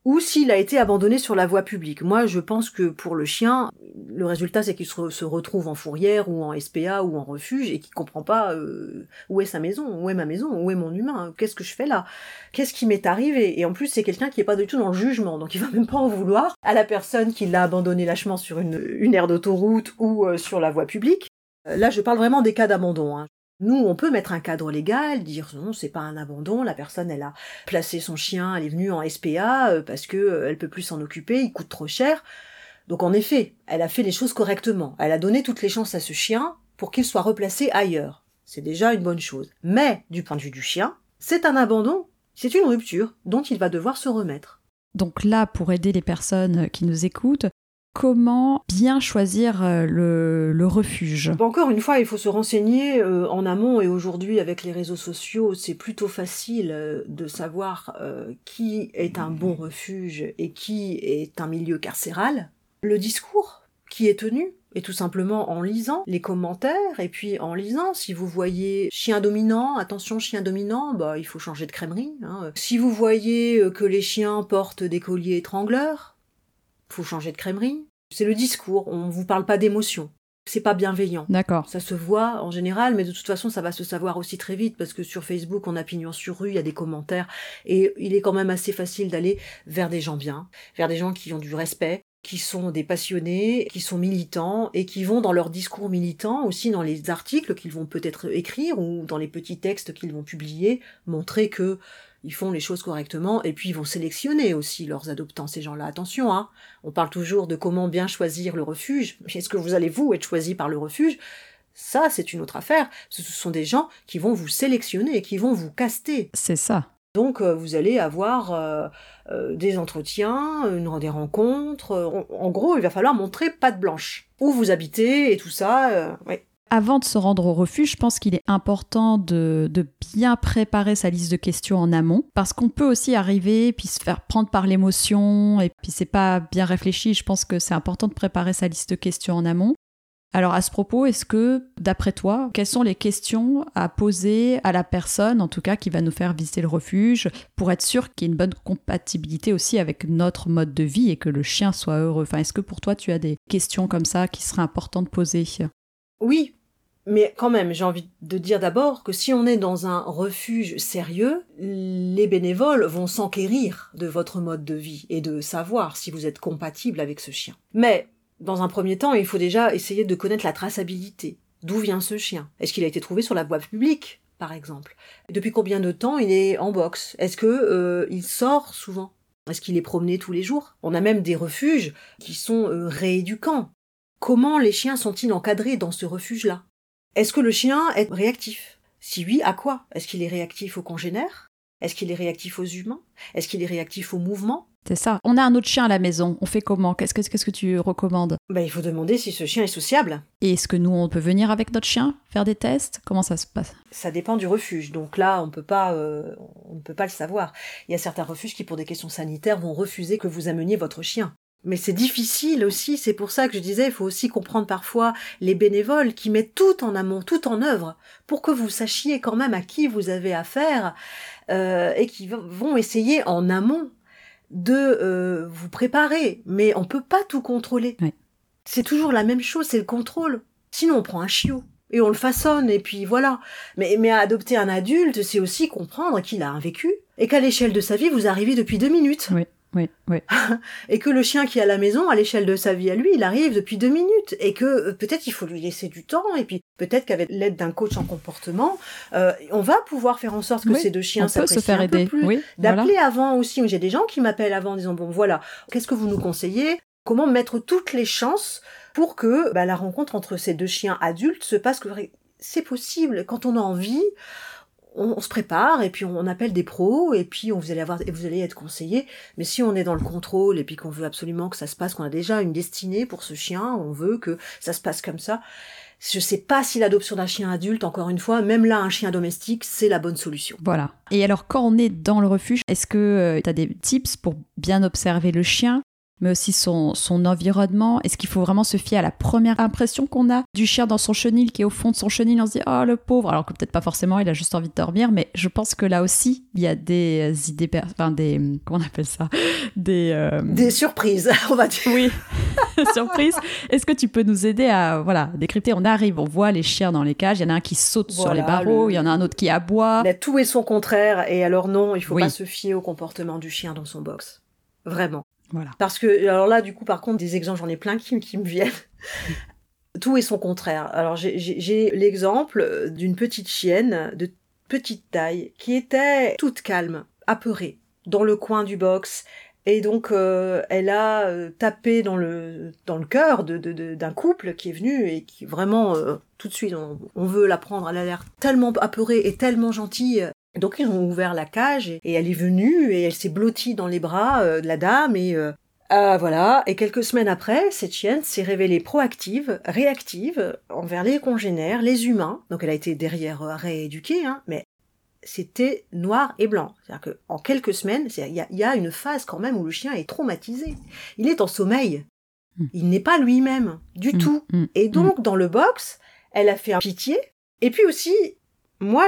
ou s'il a été abandonné sur la voie publique. Moi, je pense que pour le chien, le résultat, c'est qu'il se, retrouve en fourrière ou en SPA ou en refuge et qu'il comprend pas euh, où est sa maison, où est ma maison, où est mon humain, qu'est-ce que je fais là, qu'est-ce qui m'est arrivé. Et en plus, c'est quelqu'un qui est pas du tout dans le jugement, donc il va même pas en vouloir à la personne qui l'a abandonné lâchement sur une, aire d'autoroute ou euh, sur la voie publique. Euh, là, je parle vraiment des cas d'abandon. Hein. Nous, on peut mettre un cadre légal, dire non, c'est pas un abandon, la personne, elle a placé son chien, elle est venue en SPA euh, parce que euh, elle peut plus s'en occuper, il coûte trop cher. Donc en effet, elle a fait les choses correctement. Elle a donné toutes les chances à ce chien pour qu'il soit replacé ailleurs. C'est déjà une bonne chose. Mais, du point de vue du chien, c'est un abandon, c'est une rupture dont il va devoir se remettre. Donc là, pour aider les personnes qui nous écoutent, comment bien choisir euh, le, refuge Encore une fois, il faut se renseigner euh, en amont et aujourd'hui avec les réseaux sociaux, c'est plutôt facile euh, de savoir qui est un bon refuge et qui est un milieu carcéral. Le discours qui est tenu et tout simplement en lisant les commentaires et puis en lisant si vous voyez chien dominant attention chien dominant bah il faut changer de crèmerie hein. si vous voyez que les chiens portent des colliers étrangleurs faut changer de crèmerie. C'est le discours, on ne vous parle pas d'émotion. c'est pas bienveillant. D'accord. Ça se voit en général, mais de toute façon, ça va se savoir aussi très vite parce que sur Facebook, on a pignon sur rue, il y a des commentaires et il est quand même assez facile d'aller vers des gens bien, vers des gens qui ont du respect, qui sont des passionnés, qui sont militants et qui vont dans leur discours militant, aussi dans les articles qu'ils vont peut-être écrire ou dans les petits textes qu'ils vont publier, montrer que ils font les choses correctement et puis ils vont sélectionner aussi leurs adoptants, ces gens-là. Attention, hein, on parle toujours de comment bien choisir le refuge. Mais est-ce que vous allez vous être choisi par le refuge? Ça, c'est une autre affaire. Ce sont des gens qui vont vous sélectionner, qui vont vous caster. C'est ça. Donc euh, vous allez avoir euh, euh, des entretiens, une, des rencontres. en gros, il va falloir montrer patte blanche. Où vous habitez et tout ça. ouais avant de se rendre au refuge, je pense qu'il est important de, bien préparer sa liste de questions en amont, parce qu'on peut aussi arriver puis se faire prendre par l'émotion et puis c'est pas bien réfléchi. Je pense que c'est important de préparer sa liste de questions en amont. Alors à ce propos, est-ce que, d'après toi, quelles sont les questions à poser à la personne, en tout cas, qui va nous faire visiter le refuge, pour être sûr qu'il y ait une bonne compatibilité aussi avec notre mode de vie et que le chien soit heureux? Enfin, est-ce que pour toi, tu as des questions comme ça qui seraient importantes de poser? Oui, mais quand même, j'ai envie de dire d'abord que si on est dans un refuge sérieux, les bénévoles vont s'enquérir de votre mode de vie et de savoir si vous êtes compatible avec ce chien. Mais, dans un premier temps, il faut déjà essayer de connaître la traçabilité. D'où vient ce chien? Est-ce qu'il a été trouvé sur la voie publique, par exemple? Depuis combien de temps il est en boxe? Est-ce que euh, il sort souvent? Est-ce qu'il est promené tous les jours? On a même des refuges qui sont euh, rééducants. Comment les chiens sont-ils encadrés dans ce refuge-là? Est-ce que le chien est réactif? Si oui, à quoi? Est-ce qu'il est réactif aux congénères? Est-ce qu'il est réactif aux humains? Est-ce qu'il est réactif au mouvement? C'est ça. On a un autre chien à la maison. On fait comment? Qu'est-ce que, qu'est-ce que tu recommandes? Ben, Il faut demander si ce chien est sociable. Et est-ce que nous, on peut venir avec notre chien faire des tests? Comment ça se passe? Ça dépend du refuge. Donc là, on peut pas, euh, on ne peut pas le savoir. Il y a certains refuges qui, pour des questions sanitaires, vont refuser que vous ameniez votre chien. Mais c'est difficile aussi, c'est pour ça que je disais, il faut aussi comprendre parfois les bénévoles qui mettent tout en amont, tout en œuvre, pour que vous sachiez quand même à qui vous avez affaire, euh, et qui vont essayer en amont de euh, vous préparer. Mais on peut pas tout contrôler. C'est toujours la même chose, c'est le contrôle. Sinon on prend un chiot et on le façonne et puis voilà. Mais, mais adopter un adulte, c'est aussi comprendre qu'il a un vécu et qu'à l'échelle de sa vie, vous arrivez depuis deux minutes. Oui. Oui, oui. et que le chien qui est à la maison, à l'échelle de sa vie à lui, il arrive depuis deux minutes, et que euh, peut-être il faut lui laisser du temps, et puis peut-être qu'avec l'aide d'un coach en comportement, euh, on va pouvoir faire en sorte que ces deux chiens s'apprécient se faire un aider. peu plus. Oui, D'appeler avant aussi, j'ai des gens qui m'appellent avant en disant bon voilà, qu'est-ce que vous nous conseillez? Comment mettre toutes les chances pour que bah, la rencontre entre ces deux chiens adultes se passe que c'est possible quand on a envie on, se prépare et puis on, appelle des pros et puis on, vous allez avoir vous allez être conseillé. Mais si on est dans le contrôle et puis qu'on veut absolument que ça se passe, qu'on a déjà une destinée pour ce chien, on veut que ça se passe comme ça. Je sais pas si l'adoption d'un chien adulte, encore une fois, même là, un chien domestique, c'est la bonne solution. Voilà. Et alors, quand on est dans le refuge, est-ce que euh, tu as des tips pour bien observer le chien? Mais aussi son, son environnement Est-ce qu'il faut vraiment se fier à la première impression qu'on a du chien dans son chenil qui est au fond de son chenil? On se dit oh le pauvre, alors que peut-être pas forcément, il a juste envie de dormir. Mais je pense que là aussi, il y a des idées, enfin des comment on appelle ça, des euh, des surprises, on va dire. Oui, surprises. Est-ce que tu peux nous aider à voilà décrypter? On arrive, on voit les chiens dans les cages. Il y en a un qui saute sur les barreaux, il y en a un autre qui aboie. a tout et son contraire. Et alors non, il faut pas se fier au comportement du chien dans son box. Vraiment. Parce que, alors là, du coup, par contre, des exemples, j'en ai plein qui, qui me viennent. Tout est son contraire. Alors, j'ai l'exemple d'une petite chienne de petite taille qui était toute calme, apeurée, dans le coin du box. Et donc, euh, elle a euh, tapé dans le dans le cœur de, d'un couple qui est venu et qui vraiment euh, tout de suite on, on veut la prendre. Elle a l'air tellement apeurée et tellement gentille. Donc ils ont ouvert la cage et, elle est venue et elle s'est blottie dans les bras euh, de la dame et euh, ah, voilà. Et quelques semaines après, cette chienne s'est révélée proactive, réactive envers les congénères, les humains. Donc elle a été derrière euh, rééduquée, hein, mais c'était noir et blanc. C'est-à-dire qu'en quelques semaines, il y, a une phase quand même où le chien est traumatisé. Il est en sommeil. Hmm. Il n'est pas lui-même du hmm. tout. Hmm. Et donc dans le box, elle a fait un pitié. Et puis aussi, moi,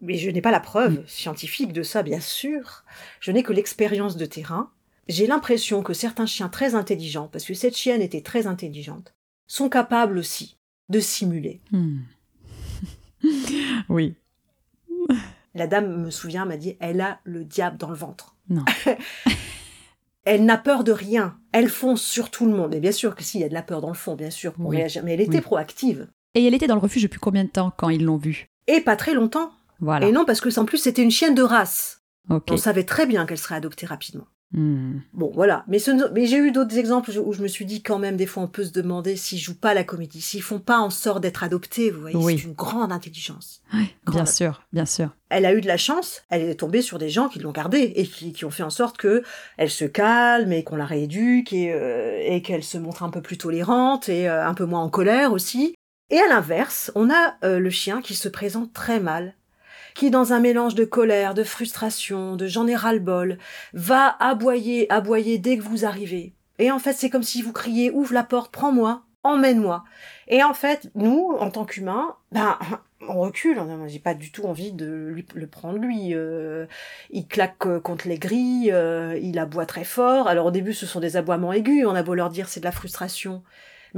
mais je n'ai pas la preuve mm. scientifique de ça, bien sûr. Je n'ai que l'expérience de terrain. J'ai l'impression que certains chiens très intelligents, parce que cette chienne était très intelligente, sont capables aussi de simuler. Hmm. oui. La dame, me souvient, m'a dit, elle a le diable dans le ventre. Non. elle n'a peur de rien. Elle fonce sur tout le monde. Et bien sûr que si, il y a de la peur dans le fond, bien sûr, pour Oui. réagir. Mais elle était Oui. proactive. Et elle était dans le refuge depuis combien de temps quand ils l'ont vue? Et pas très longtemps. Voilà. Et non, parce que en plus, c'était une chienne de race. Ok. On savait très bien qu'elle serait adoptée rapidement. Hmm. Bon, voilà. Mais, ce- mais j'ai eu d'autres exemples où je me suis dit quand même, des fois, on peut se demander s'ils jouent pas la comédie, s'ils font pas en sorte d'être adoptés. Vous voyez, Oui. c'est une grande intelligence. Ouais, bien sûr, bien sûr. Elle a eu de la chance. Elle est tombée sur des gens qui l'ont gardée et qui, qui ont fait en sorte que elle se calme et qu'on la rééduque et, euh, et qu'elle se montre un peu plus tolérante et euh, un peu moins en colère aussi. Et à l'inverse, on a euh, le chien qui se présente très mal, qui dans un mélange de colère, de frustration, de j'en ras-le-bol, va aboyer, aboyer dès que vous arrivez. Et en fait, c'est comme si vous criez ouvre la porte, prends-moi, emmène-moi. Et en fait, nous, en tant qu'humains, ben, on recule. J'ai pas du tout envie de lui, le prendre lui. euh, il claque euh, contre les grilles, euh, il aboie très fort. Alors au début, ce sont des aboiements aigus. On a beau leur dire c'est de la frustration.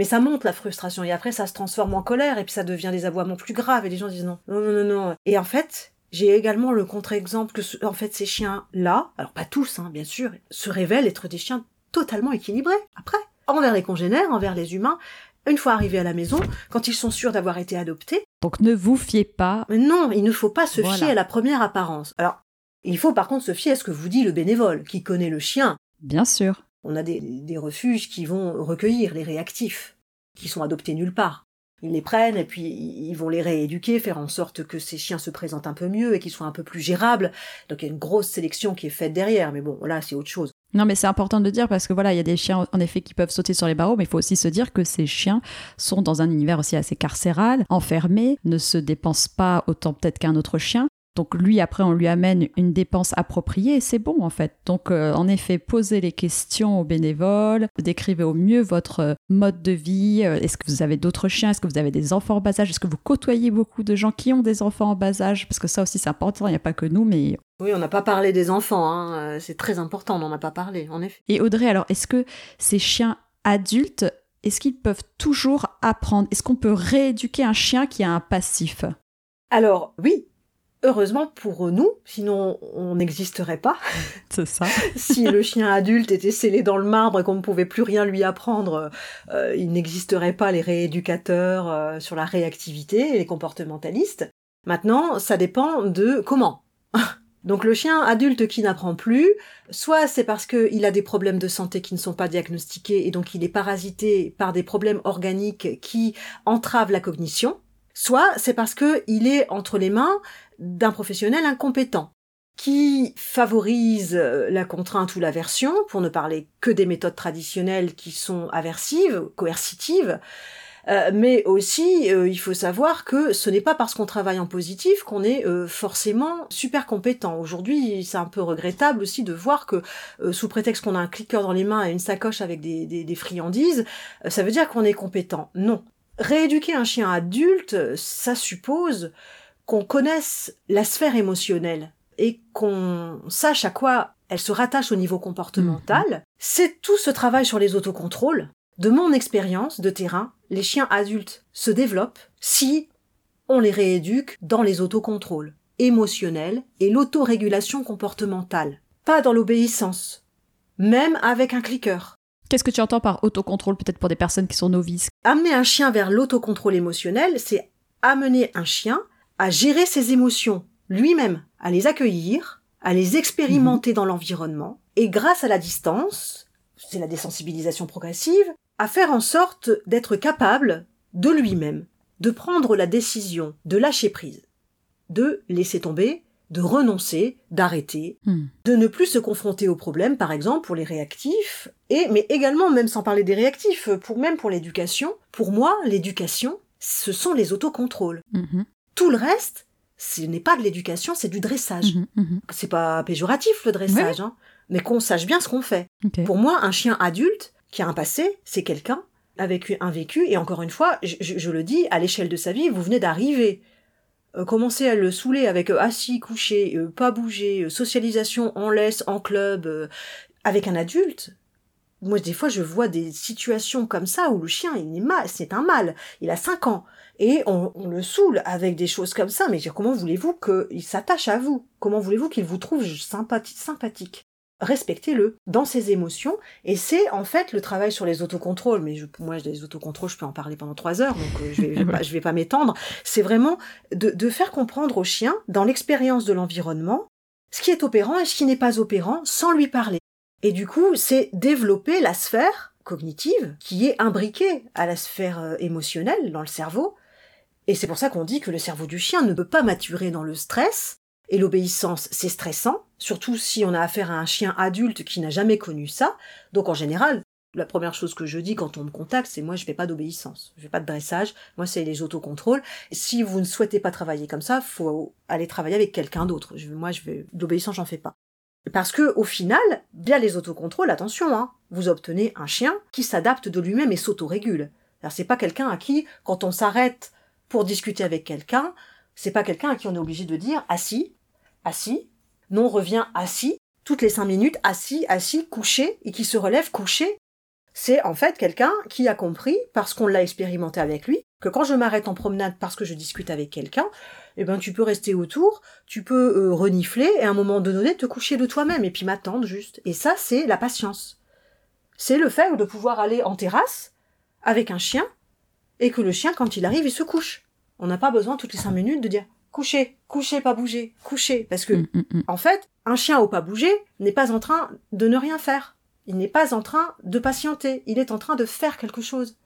Mais ça monte la frustration et après ça se transforme en colère et puis ça devient des aboiements plus graves et les gens disent non, non, non, non, non. Et en fait, j'ai également le contre-exemple que ce- en fait ces chiens-là, alors pas tous, hein, bien sûr, se révèlent être des chiens totalement équilibrés après, envers les congénères, envers les humains. Une fois arrivés à la maison, quand ils sont sûrs d'avoir été adoptés, Donc ne vous fiez pas. non, il ne faut pas se Voilà. fier à la première apparence. Alors, il faut par contre se fier à ce que vous dit le bénévole, qui connaît le chien. Bien sûr. On a des, refuges qui vont recueillir les réactifs, qui sont adoptés nulle part. Ils les prennent et puis ils vont les rééduquer, faire en sorte que ces chiens se présentent un peu mieux et qu'ils soient un peu plus gérables. Donc il y a une grosse sélection qui est faite derrière, mais bon, là c'est autre chose. Non, mais c'est important de dire parce que voilà, il y a des chiens en effet qui peuvent sauter sur les barreaux, mais il faut aussi se dire que ces chiens sont dans un univers aussi assez carcéral, enfermés, ne se dépensent pas autant peut-être qu'un autre chien. Donc lui, après, on lui amène une dépense appropriée et c'est bon en fait. Donc euh, en effet, posez les questions aux bénévoles, décrivez au mieux votre euh, mode de vie. Euh, Est-ce que vous avez d'autres chiens? Est-ce que vous avez des enfants en bas âge? Est-ce que vous côtoyez beaucoup de gens qui ont des enfants en bas âge? Parce que ça aussi c'est important, il n'y a pas que nous, mais Oui, on n'a pas parlé des enfants, hein, c'est très important, on n'en a pas parlé, en effet. Et Audrey, alors, est-ce que ces chiens adultes, est-ce qu'ils peuvent toujours apprendre? Est-ce qu'on peut rééduquer un chien qui a un passif? Alors, oui, heureusement pour nous, sinon on n'existerait pas. C'est ça. si le chien adulte était scellé dans le marbre et qu'on ne pouvait plus rien lui apprendre, euh, il n'existerait pas les rééducateurs euh, sur la réactivité et les comportementalistes. Maintenant, ça dépend de comment. Donc le chien adulte qui n'apprend plus, soit c'est parce qu'il a des problèmes de santé qui ne sont pas diagnostiqués et donc il est parasité par des problèmes organiques qui entravent la cognition, soit c'est parce qu'il est entre les mains d'un professionnel incompétent qui favorise euh, la contrainte ou l'aversion, pour ne parler que des méthodes traditionnelles qui sont aversives, coercitives, euh, mais aussi euh, il faut savoir que ce n'est pas parce qu'on travaille en positif qu'on est forcément super compétent. Aujourd'hui, c'est un peu regrettable aussi de voir que sous prétexte qu'on a un clicker dans les mains et une sacoche avec des, des, des friandises, ça veut dire qu'on est compétent. Non. Rééduquer un chien adulte, ça suppose qu'on connaisse la sphère émotionnelle et qu'on sache à quoi elle se rattache au niveau comportemental. C'est tout ce travail sur les autocontrôles. De mon expérience de terrain, les chiens adultes se développent si on les rééduque dans les autocontrôles émotionnels et l'autorégulation comportementale. Pas dans l'obéissance. Même avec un clicker. Qu'est-ce que tu entends par autocontrôle, peut-être pour des personnes qui sont novices? Amener un chien vers l'autocontrôle émotionnel, c'est amener un chien à gérer ses émotions lui-même, à les accueillir, à les expérimenter dans l'environnement, et grâce à la distance, c'est la désensibilisation progressive, à faire en sorte d'être capable de lui-même, de prendre la décision de lâcher prise, de laisser tomber, de renoncer, d'arrêter, Hmm. de ne plus se confronter aux problèmes, par exemple pour les réactifs, et mais également, même sans parler des réactifs, pour même pour l'éducation. Pour moi, l'éducation, ce sont les autocontrôles. Mhm, Tout le reste, ce n'est pas de l'éducation, c'est du dressage. mhm, mhm. C'est pas péjoratif le dressage, hein, mais qu'on sache bien ce qu'on fait. Pour moi, un chien adulte qui a un passé, c'est quelqu'un avec un vécu, et encore une fois, je, je- je le dis, à l'échelle de sa vie, vous venez d'arriver. Euh, commencer à le saouler avec euh, assis, couché, euh, pas bouger, euh, socialisation en laisse, en club, avec un adulte, moi, des fois, je vois des situations comme ça où le chien, il est mal, c'est un mâle, il a 5 ans, et on, le saoule avec des choses comme ça. Mais comment voulez-vous qu'il s'attache à vous? Comment voulez-vous qu'il vous trouve sympathique, sympathique? Respectez-le dans ses émotions, et c'est en fait le travail sur les autocontrôles. Mais je, moi, les autocontrôles, je peux en parler pendant trois heures, donc euh, je vais, vais pas, je vais pas m'étendre. C'est vraiment de, de faire comprendre au chien, dans l'expérience de l'environnement, ce qui est opérant et ce qui n'est pas opérant, sans lui parler. Et du coup, c'est développer la sphère cognitive qui est imbriquée à la sphère euh, émotionnelle dans le cerveau. Et c'est pour ça qu'on dit que le cerveau du chien ne peut pas maturer dans le stress. Et l'obéissance, c'est stressant, surtout si on a affaire à un chien adulte qui n'a jamais connu ça. Donc en général, la première chose que je dis quand on me contacte, c'est moi je fais pas d'obéissance, je fais pas de dressage, moi c'est les autocontrôles. Si vous ne souhaitez pas travailler comme ça, faut aller travailler avec quelqu'un d'autre. Moi je vais d'obéissance, j'en fais pas. Parce que au final, bien les autocontrôles, attention, hein, vous obtenez un chien qui s'adapte de lui-même et s'autorégule. C'est pas quelqu'un à qui, quand on s'arrête pour discuter avec quelqu'un, c'est pas quelqu'un à qui on est obligé de dire assis, assis, non revient assis, toutes les cinq minutes, assis, assis, couché, et qui se relève couché. C'est en fait quelqu'un qui a compris, parce qu'on l'a expérimenté avec lui, que quand je m'arrête en promenade parce que je discute avec quelqu'un, eh ben tu peux rester autour, tu peux euh, renifler et à un moment donné te coucher de toi-même et puis m'attendre juste. Et ça c'est la patience. C'est le fait de pouvoir aller en terrasse avec un chien et que le chien quand il arrive il se couche. On n'a pas besoin toutes les cinq minutes de dire coucher, coucher, pas bouger, coucher parce que Mm, mm, mm. en fait un chien au pas bouger n'est pas en train de ne rien faire. Il n'est pas en train de patienter, il est en train de faire quelque chose.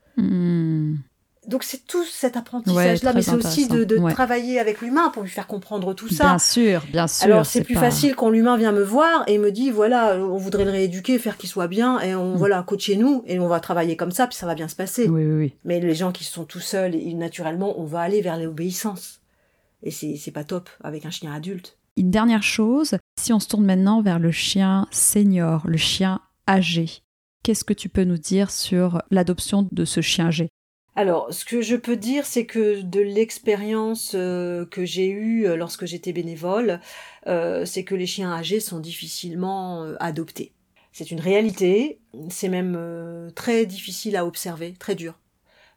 Donc c'est tout cet apprentissage-là, mais c'est aussi de, de intéressant. Ouais. travailler avec l'humain pour lui faire comprendre tout ça. Bien sûr, bien sûr. Alors c'est plus pas- facile quand l'humain vient me voir et me dit voilà, on voudrait le rééduquer, faire qu'il soit bien, et on Mm. voilà, coachez-nous et on va travailler comme ça, puis ça va bien se passer. Oui, oui, oui. Mais les gens qui sont tout seuls, et naturellement, on va aller vers l'obéissance. Et c'est c'est pas top avec un chien adulte. Une dernière chose, si on se tourne maintenant vers le chien senior, le chien âgé, qu'est-ce que tu peux nous dire sur l'adoption de ce chien âgé? Alors, ce que je peux dire, c'est que de l'expérience euh, que j'ai eue euh, lorsque j'étais bénévole, euh, c'est que les chiens âgés sont difficilement adoptés. C'est une réalité, c'est même très difficile à observer, très dur,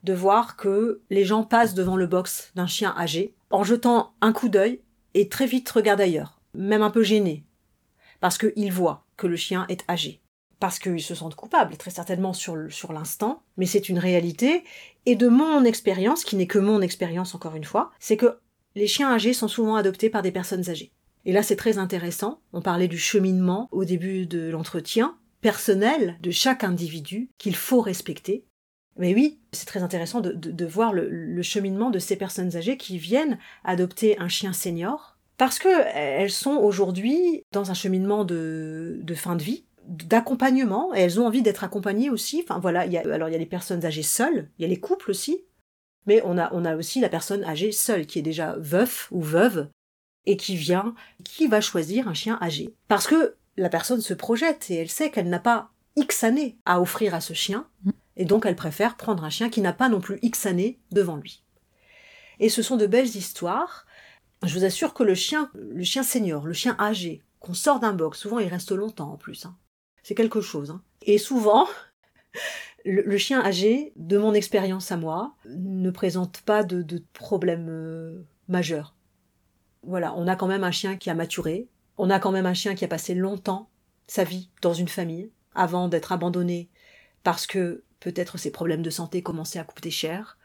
de voir que les gens passent devant le box d'un chien âgé en jetant un coup d'œil et très vite regardent ailleurs, même un peu gênés, parce qu'ils voient que le chien est âgé. Parce qu'ils se sentent coupables, très certainement sur l'instant, mais c'est une réalité, et de mon expérience, qui n'est que mon expérience encore une fois, c'est que les chiens âgés sont souvent adoptés par des personnes âgées. Et là, c'est très intéressant. On parlait du cheminement au début de l'entretien personnel de chaque individu qu'il faut respecter. Mais oui, c'est très intéressant de, de- voir le, le cheminement de ces personnes âgées qui viennent adopter un chien senior parce que elles sont aujourd'hui dans un cheminement de, de fin de vie, d'accompagnement, elles ont envie d'être accompagnées aussi. Enfin voilà, il y a, alors il y a les personnes âgées seules, il y a les couples aussi, mais on a, on a aussi la personne âgée seule qui est déjà veuf ou veuve et qui vient, qui va choisir un chien âgé. Parce que la personne se projette et elle sait qu'elle n'a pas X années à offrir à ce chien, et donc elle préfère prendre un chien qui n'a pas non plus X années devant lui. Et ce sont de belles histoires. Je vous assure que le chien, le chien senior, le chien âgé, qu'on sort d'un box, souvent il reste longtemps en plus. hein. C'est quelque chose. hein. Et souvent, le, chien âgé, de mon expérience à moi, ne présente pas de, de problème euh, majeur. Voilà, on a quand même un chien qui a maturé, on a quand même un chien qui a passé longtemps sa vie dans une famille avant d'être abandonné parce que peut-être ses problèmes de santé commençaient à coûter cher,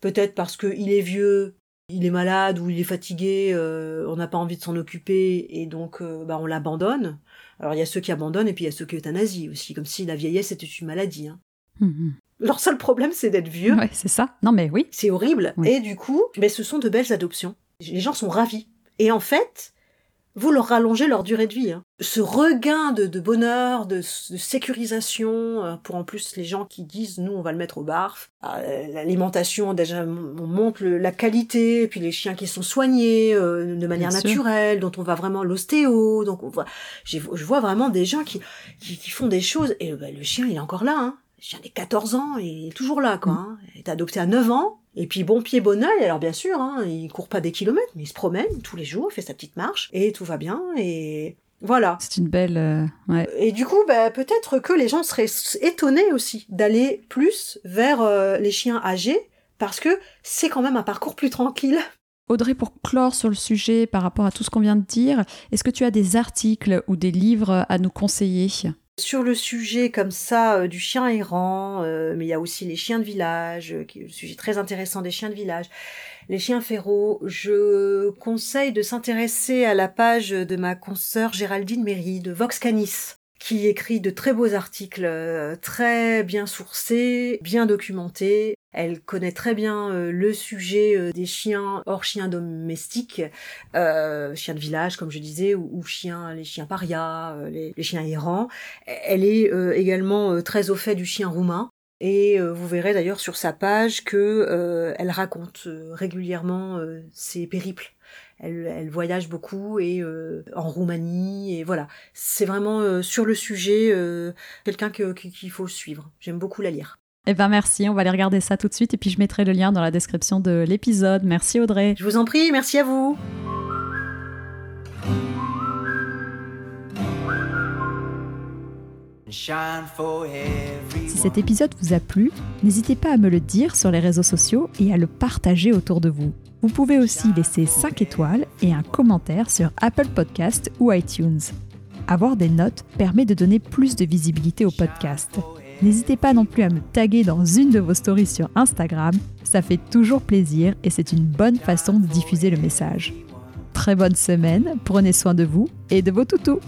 peut-être parce qu'il est vieux, il est malade ou il est fatigué, euh, on n'a pas envie de s'en occuper et donc euh, bah, on l'abandonne. Alors il y a ceux qui abandonnent et puis il y a ceux qui euthanasient aussi, comme si la vieillesse était une maladie. hein. Mhm. Leur seul problème c'est d'être vieux, Ouais, c'est ça. Non, mais oui. c'est horrible. Oui. Et du coup, mais ce sont de belles adoptions. Les gens sont ravis. Et en fait, vous leur rallongez leur durée de vie. hein. Ce regain de, de bonheur, de, de sécurisation, euh, pour en plus les gens qui disent nous on va le mettre au barf. Euh, L'alimentation, déjà on monte le- la qualité, puis les chiens qui sont soignés euh, de manière Bien sûr. naturelle, dont on va vraiment l'ostéo. Donc on voit, je vois vraiment des gens qui, qui, qui font des choses et bah, le chien il est encore là. Hein. Le chien a 14 ans, et il est toujours là quoi. Mm. Hein. Il est adopté à 9 ans. Et puis bon pied bon oeil, alors bien sûr, hein, il court pas des kilomètres, mais il se promène tous les jours, il fait sa petite marche, et tout va bien, et Voilà. C'est une belle. Euh, ouais. Et du coup, bah, peut-être que les gens seraient étonnés aussi d'aller plus vers euh, les chiens âgés, parce que c'est quand même un parcours plus tranquille. Audrey, pour clore sur le sujet par rapport à tout ce qu'on vient de dire, est-ce que tu as des articles ou des livres à nous conseiller? Sur le sujet comme ça euh, du chien errant, mais il y a aussi les chiens de village, qui est le sujet très intéressant des chiens de village les chiens férots, je conseille de s'intéresser à la page de ma consoeur Géraldine Méry de Vox Canis qui écrit de très beaux articles, euh, très bien sourcés, bien documentés. Elle connaît très bien euh, le sujet euh, des chiens hors chiens domestiques, chiens de village comme je disais, ou, chiens, les chiens parias, les, les, chiens errants. Elle est également très au fait du chien roumain. Et euh, vous verrez d'ailleurs sur sa page que euh, elle raconte euh, régulièrement ses périples. Elle, elle, voyage beaucoup et en Roumanie et voilà. C'est vraiment sur le sujet quelqu'un qu'il faut suivre. J'aime beaucoup la lire. Eh ben merci, on va aller regarder ça tout de suite et puis je mettrai le lien dans la description de l'épisode. Merci Audrey. Je vous en prie, merci à vous. Si cet épisode vous a plu, n'hésitez pas à me le dire sur les réseaux sociaux et à le partager autour de vous. Vous pouvez aussi laisser 5 étoiles et un commentaire sur Apple Podcast ou iTunes. Avoir des notes permet de donner plus de visibilité au podcast. N'hésitez pas non plus à me taguer dans une de vos stories sur Instagram, ça fait toujours plaisir et c'est une bonne façon de diffuser le message. Très bonne semaine, prenez soin de vous et de vos toutous